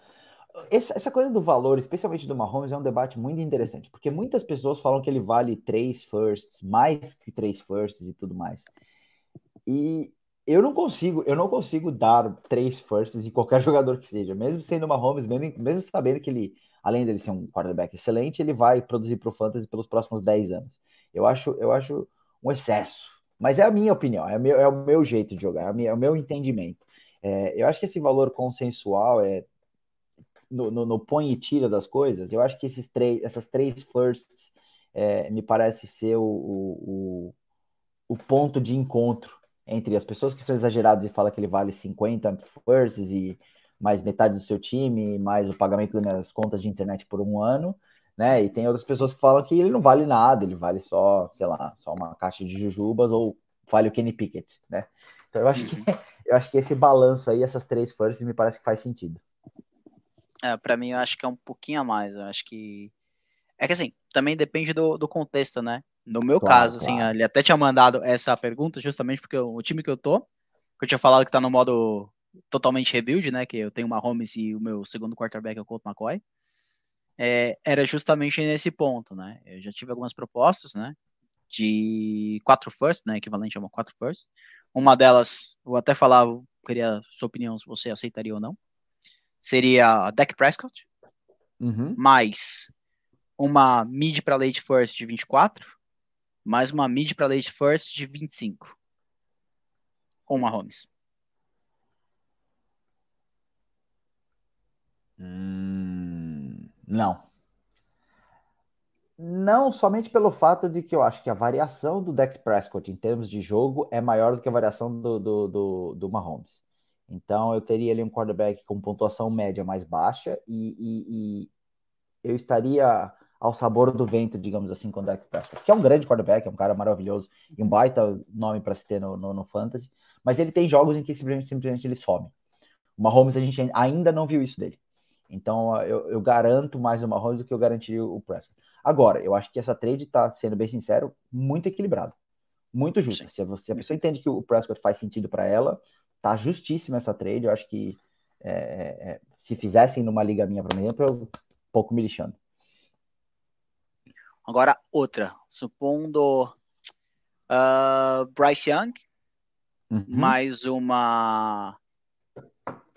Essa coisa do valor, especialmente do Mahomes, é um debate muito interessante, porque muitas pessoas falam que ele vale três firsts, mais que três firsts e tudo mais. E eu não consigo, eu não consigo dar três firsts em qualquer <laughs> jogador que seja, mesmo sendo o Mahomes, mesmo, mesmo sabendo que ele, além dele ser um quarterback excelente, ele vai produzir para o fantasy pelos próximos 10 anos. Eu acho, eu acho um excesso, mas é a minha opinião, é, meu, é o meu jeito de jogar, é, é o meu entendimento. É, eu acho que esse valor consensual é no, no, no, põe e tira das coisas. Eu acho que esses três, essas três firsts é, me parece ser o, o, o, ponto de encontro entre as pessoas que são exageradas e falam que ele vale 50 firsts e mais metade do seu time, mais o pagamento das minhas contas de internet por um ano, né? E tem outras pessoas que falam que ele não vale nada, ele vale só, sei lá, só uma caixa de jujubas ou vale o Kenny Pickett, né? Então eu acho que uhum. <laughs> eu acho que esse balanço aí, essas três firsts, me parece que faz sentido. É, para mim eu acho que é um pouquinho a mais. Eu acho que é que assim, também depende do, do contexto, né? No meu claro, caso, assim, claro. ele até tinha mandado essa pergunta justamente porque o time que eu tô, que eu tinha falado que tá no modo totalmente rebuild, né? Que eu tenho uma Holmes e o meu segundo quarterback é o Colt McCoy. É, era justamente nesse ponto, né? Eu já tive algumas propostas, né? De quatro first, né? Equivalente a uma quatro first. Uma delas, vou até falar, queria sua opinião se você aceitaria ou não. Seria a Dak Prescott, uhum. mais uma mid para late first de 24, mais uma mid para late first de 25. Ou uma Holmes. Hum, não. Não somente pelo fato de que eu acho que a variação do Dak Prescott em termos de jogo é maior do que a variação do, do, do, do Mahomes. Então eu teria ali um quarterback com pontuação média mais baixa e, e, e eu estaria ao sabor do vento, digamos assim, com o Dak Prescott, que é um grande quarterback, é um cara maravilhoso e um baita nome para se ter no, no, no, Fantasy, mas ele tem jogos em que simplesmente, simplesmente ele some. O Mahomes a gente ainda não viu isso dele. Então eu, eu garanto mais o Mahomes do que eu garantiria o Prescott. Agora, eu acho que essa trade está, sendo bem sincero, muito equilibrada. Muito justa. Se, você, a pessoa entende que o Prescott faz sentido para ela, tá justíssima essa trade. Eu acho que é, é, é se fizessem numa liga minha, por exemplo, eu um pouco me lixando. Agora, outra. Supondo uh, Bryce Young, uhum. mais uma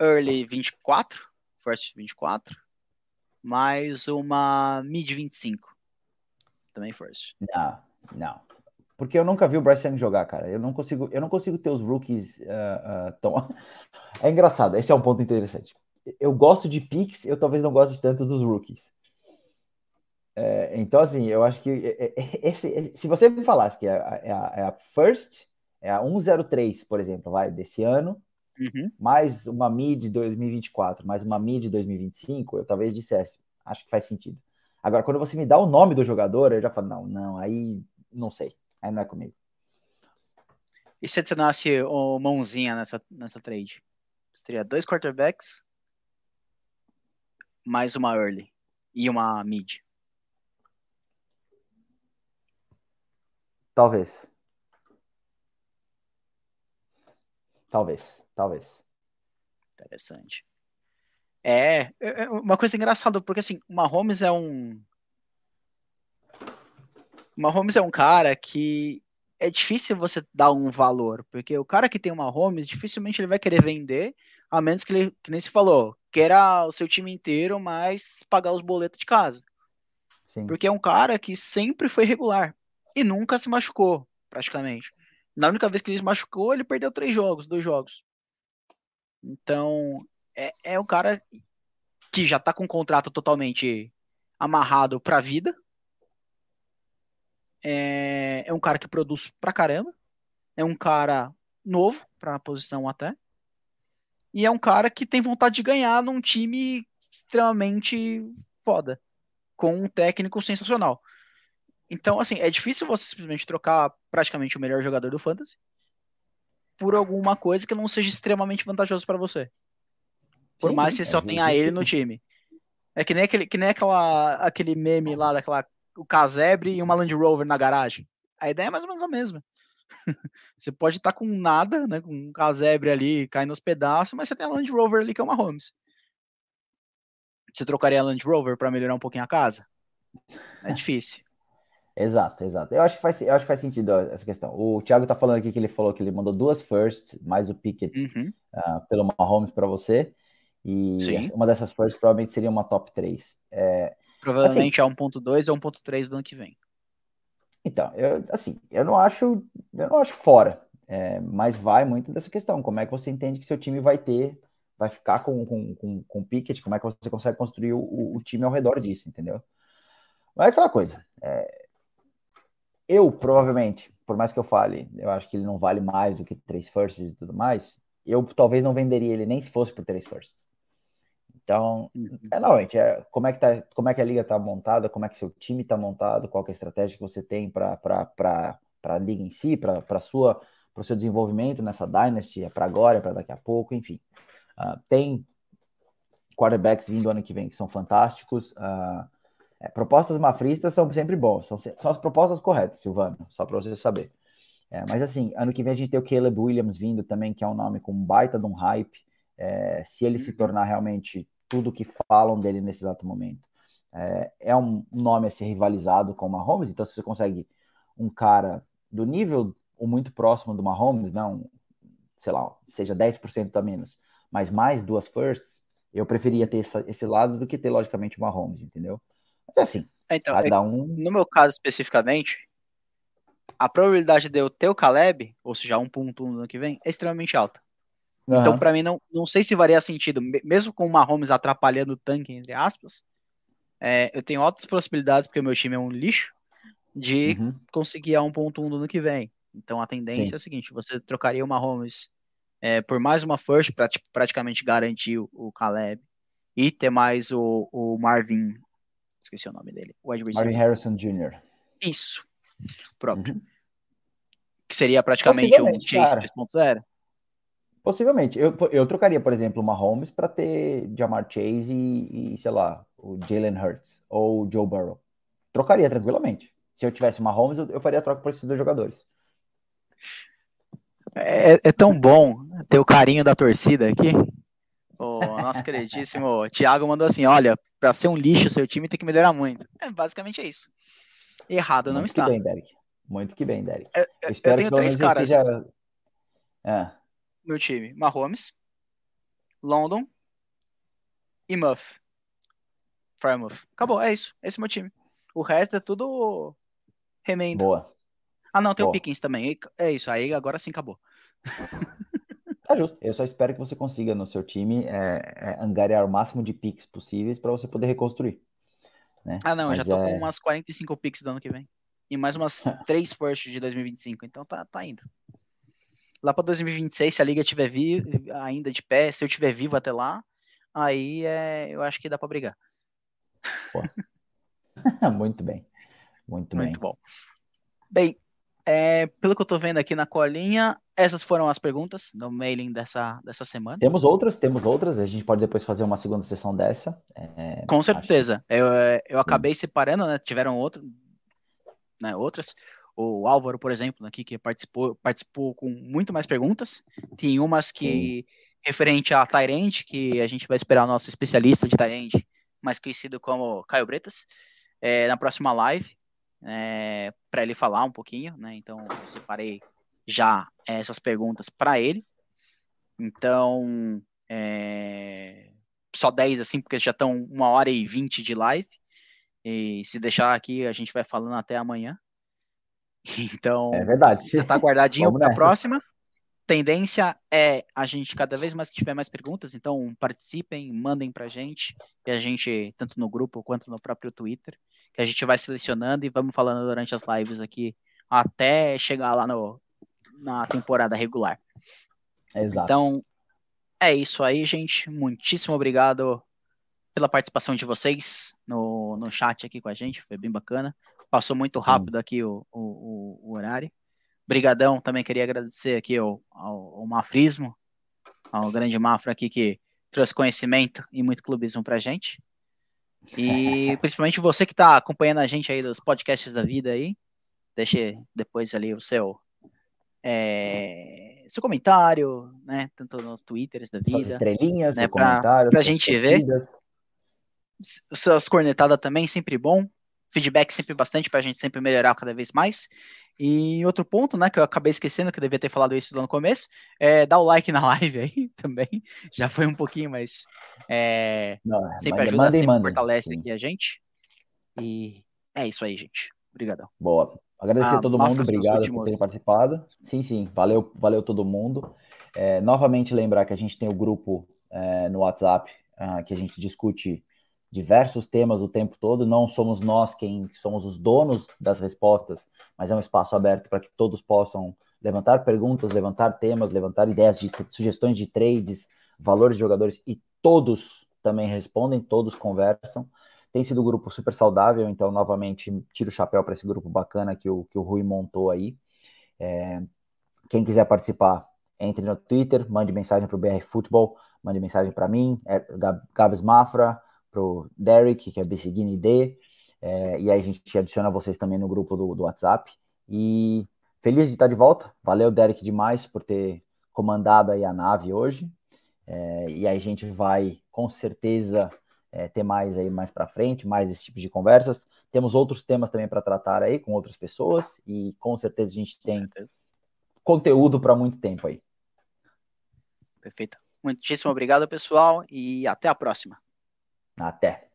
Early 24, First 24, mais uma Mid 25. Também First. Não, não. Porque eu nunca vi o Bryce Young jogar, cara. Eu não consigo, eu não consigo ter os rookies uh, uh, tão. <laughs> é engraçado, esse é um ponto interessante. Eu gosto de picks, eu talvez não goste tanto dos rookies. É, então, assim, eu acho que esse, se você me falasse que é a, é a, é a first, é a 103, por exemplo, vai, desse ano, uhum. mais uma mid 2024, mais uma mid 2025, eu talvez dissesse, acho que faz sentido. Agora, quando você me dá o nome do jogador, eu já falo, não, não, aí não sei, aí não é comigo. E se adicionasse o mãozinha nessa, nessa trade? Você teria dois quarterbacks, mais uma early e uma mid. Talvez. Talvez, talvez. Interessante. É, é, é uma coisa engraçada, porque assim, o Mahomes é um. O Mahomes é um cara que é difícil você dar um valor, porque o cara que tem uma Mahomes, dificilmente ele vai querer vender, a menos que ele, que nem se falou, queira o seu time inteiro, mas pagar os boletos de casa. Sim. Porque é um cara que sempre foi regular e nunca se machucou, praticamente. Na única vez que ele se machucou, ele perdeu três jogos, dois jogos. Então, é, é um cara que já tá com o contrato totalmente amarrado pra vida. É, é um cara que produz pra caramba. É um cara novo pra posição até. E é um cara que tem vontade de ganhar num time extremamente foda. Com um técnico sensacional. Então, assim, é difícil você simplesmente trocar praticamente o melhor jogador do Fantasy por alguma coisa que não seja extremamente vantajoso para você. Por Sim, mais que você é só tenha ele no time. É que nem, aquele, que nem aquela, aquele meme lá daquela o casebre e uma Land Rover na garagem. A ideia é mais ou menos a mesma. <laughs> você pode estar tá com nada, né, com um casebre ali caindo nos pedaços, mas você tem a Land Rover ali que é uma Holmes. Você trocaria a Land Rover para melhorar um pouquinho a casa? É <laughs> difícil. Exato, exato. Eu acho que faz, eu acho que faz sentido essa questão. O Thiago tá falando aqui que ele falou que ele mandou duas firsts, mais o Pickett uhum. uh, pelo Mahomes para você. E Sim. uma dessas firsts provavelmente seria uma top 3. É, provavelmente assim, é 1.2 ou 1.3 do ano que vem. Então, eu, assim, eu não acho, eu não acho fora. É, mas vai muito dessa questão. Como é que você entende que seu time vai ter, vai ficar com, com, com, com o Pickett? Como é que você consegue construir o, o time ao redor disso, entendeu? Mas é aquela coisa. É, eu, provavelmente, por mais que eu fale, eu acho que ele não vale mais do que três firsts e tudo mais, eu talvez não venderia ele nem se fosse por três firsts. Então, uhum. é normalmente, é, como, é que tá, como é que a liga está montada, como é que seu time está montado, qual é a estratégia que você tem para a liga em si, para sua para o seu desenvolvimento nessa Dynasty, é para agora, é para daqui a pouco, enfim. Uh, tem quarterbacks vindo ano que vem que são fantásticos. Uh, é, propostas mafristas são sempre bons, são, são as propostas corretas, Silvano, só para você saber. É, mas assim, ano que vem a gente tem o Caleb Williams vindo também, que é um nome com um baita de um hype. É, se ele se uhum. tornar realmente tudo que falam dele nesse exato momento, é, é um nome a ser rivalizado com o Mahomes. Então, se você consegue um cara do nível ou muito próximo do Mahomes, não, sei lá, seja 10% a menos, mas mais duas firsts, eu preferia ter essa, esse lado do que ter, logicamente, o Mahomes, entendeu? Mas é assim, então, cada é um... No meu caso especificamente, a probabilidade de eu ter o Caleb, ou seja, 1.1 no ano que vem, é extremamente alta. Uhum. Então, para mim, não, não sei se varia sentido, mesmo com o Mahomes atrapalhando o tanque, entre aspas, é, eu tenho altas possibilidades, porque o meu time é um lixo, de uhum. conseguir a 1.1 no ano que vem. Então, a tendência Sim. é a seguinte: você trocaria o Mahomes é, por mais uma first, para tipo, praticamente garantir o, o Caleb, e ter mais o, o Marvin, esqueci o nome dele, o Marvin Harrison Jr. Isso, próprio. Uhum. Que seria praticamente um Chase 2.0. Possivelmente. Eu, eu trocaria, por exemplo, o Mahomes para ter Jamar Chase e, e, sei lá, o Jalen Hurts ou o Joe Burrow. Trocaria tranquilamente. Se eu tivesse o Mahomes, eu, eu faria a troca por esses dois jogadores. É, é, tão bom ter o carinho da torcida aqui. O nosso queridíssimo <laughs> Thiago mandou assim: olha, para ser um lixo, seu time tem que melhorar muito. É, basicamente é isso. Errado Muito não está. Muito que bem, Derek. Muito que bem, Derek. Eu, eu, eu tenho três caras. Esteja... É. Meu time: Mahomes, London e Muff. Frymouth. Acabou, é isso. Esse é meu time. O resto é tudo remendo. Boa. Ah, não, tem Boa. o Pickens também. É isso, aí agora sim acabou. <laughs> Tá justo. Eu só espero que você consiga no seu time é, é, angariar o máximo de picks possíveis para você poder reconstruir. Né? Ah, não, Mas eu já tô é... com umas 45 picks do ano que vem. E mais umas <laughs> 3 first de 2025. Então tá, tá indo. Lá para 2026, se a liga estiver ainda de pé, se eu estiver vivo até lá, aí é, eu acho que dá para brigar. <laughs> Muito bem. Muito, Muito bem. bom. Bem, é, pelo que eu tô vendo aqui na colinha, essas foram as perguntas do mailing dessa, dessa semana. Temos outras, temos outras. A gente pode depois fazer uma segunda sessão dessa. É, Com certeza. Eu, eu acabei separando, né? Tiveram outro, né, outras. O Álvaro, por exemplo, aqui que participou, participou com muito mais perguntas. Tem umas que Sim. referente a Tyrande, que a gente vai esperar o nosso especialista de Tyrande, mais conhecido como Caio Bretas, é, na próxima live é, para ele falar um pouquinho, né? Então eu separei já essas perguntas para ele. Então, é, só 10 assim, porque já estão uma hora e 20 de live. E se deixar aqui, a gente vai falando até amanhã. Então, é verdade. Já tá guardadinho para a próxima. Tendência é a gente, cada vez mais que tiver mais perguntas, então participem, mandem para a gente, e a gente, tanto no grupo quanto no próprio Twitter, que a gente vai selecionando e vamos falando durante as lives aqui até chegar lá no, na temporada regular. Exato. Então, é isso aí, gente. Muitíssimo obrigado pela participação de vocês no, no chat aqui com a gente, foi bem bacana. Passou muito rápido aqui o, o, o, horário. Brigadão, também queria agradecer aqui ao, ao, ao Mafrismo, ao grande Mafra aqui que trouxe conhecimento e muito clubismo pra gente. E <laughs> principalmente você que está acompanhando a gente aí dos podcasts da vida aí, deixe depois ali o seu é, seu comentário, né? Tanto nos twitters da vida. Suas estrelinhas, né, para a gente ver. Suas cornetadas também, sempre bom. Feedback sempre bastante para a gente sempre melhorar cada vez mais. E outro ponto, né, que eu acabei esquecendo, que eu devia ter falado isso lá no começo, é dar o like <laughs> na live aí também. Já foi um pouquinho, mas é, Não, sempre ajuda, sempre fortalece Sim. aqui a gente. E é isso aí, gente. Obrigadão. Boa. Agradecer ah, a todo mundo, obrigado por terem participado. Sim, sim, valeu, valeu todo mundo. É, novamente lembrar que a gente tem o grupo é, no WhatsApp uh, que a gente discute diversos temas o tempo todo. Não somos nós quem somos os donos das respostas, mas é um espaço aberto para que todos possam levantar perguntas, levantar temas, levantar ideias de sugestões de trades, valores de jogadores e todos, também respondem, todos conversam. Tem sido um grupo super saudável, então, novamente, tiro o chapéu para esse grupo bacana que o, que o Rui montou aí. É, quem quiser participar, entre no Twitter, mande mensagem para o BR Futebol, mande mensagem para mim, é Gabs Mafra, para o Derek, que é Bessigini D, é, e aí a gente adiciona vocês também no grupo do, do WhatsApp. E feliz de estar de volta. Valeu, Derek, demais por ter comandado aí a nave hoje. É, e aí a gente vai, com certeza, é, ter mais aí mais para frente, mais esse tipo de conversas. Temos outros temas também para tratar aí com outras pessoas e com certeza a gente tem conteúdo para muito tempo aí. Perfeito. Muitíssimo obrigado, pessoal, e até a próxima. Até.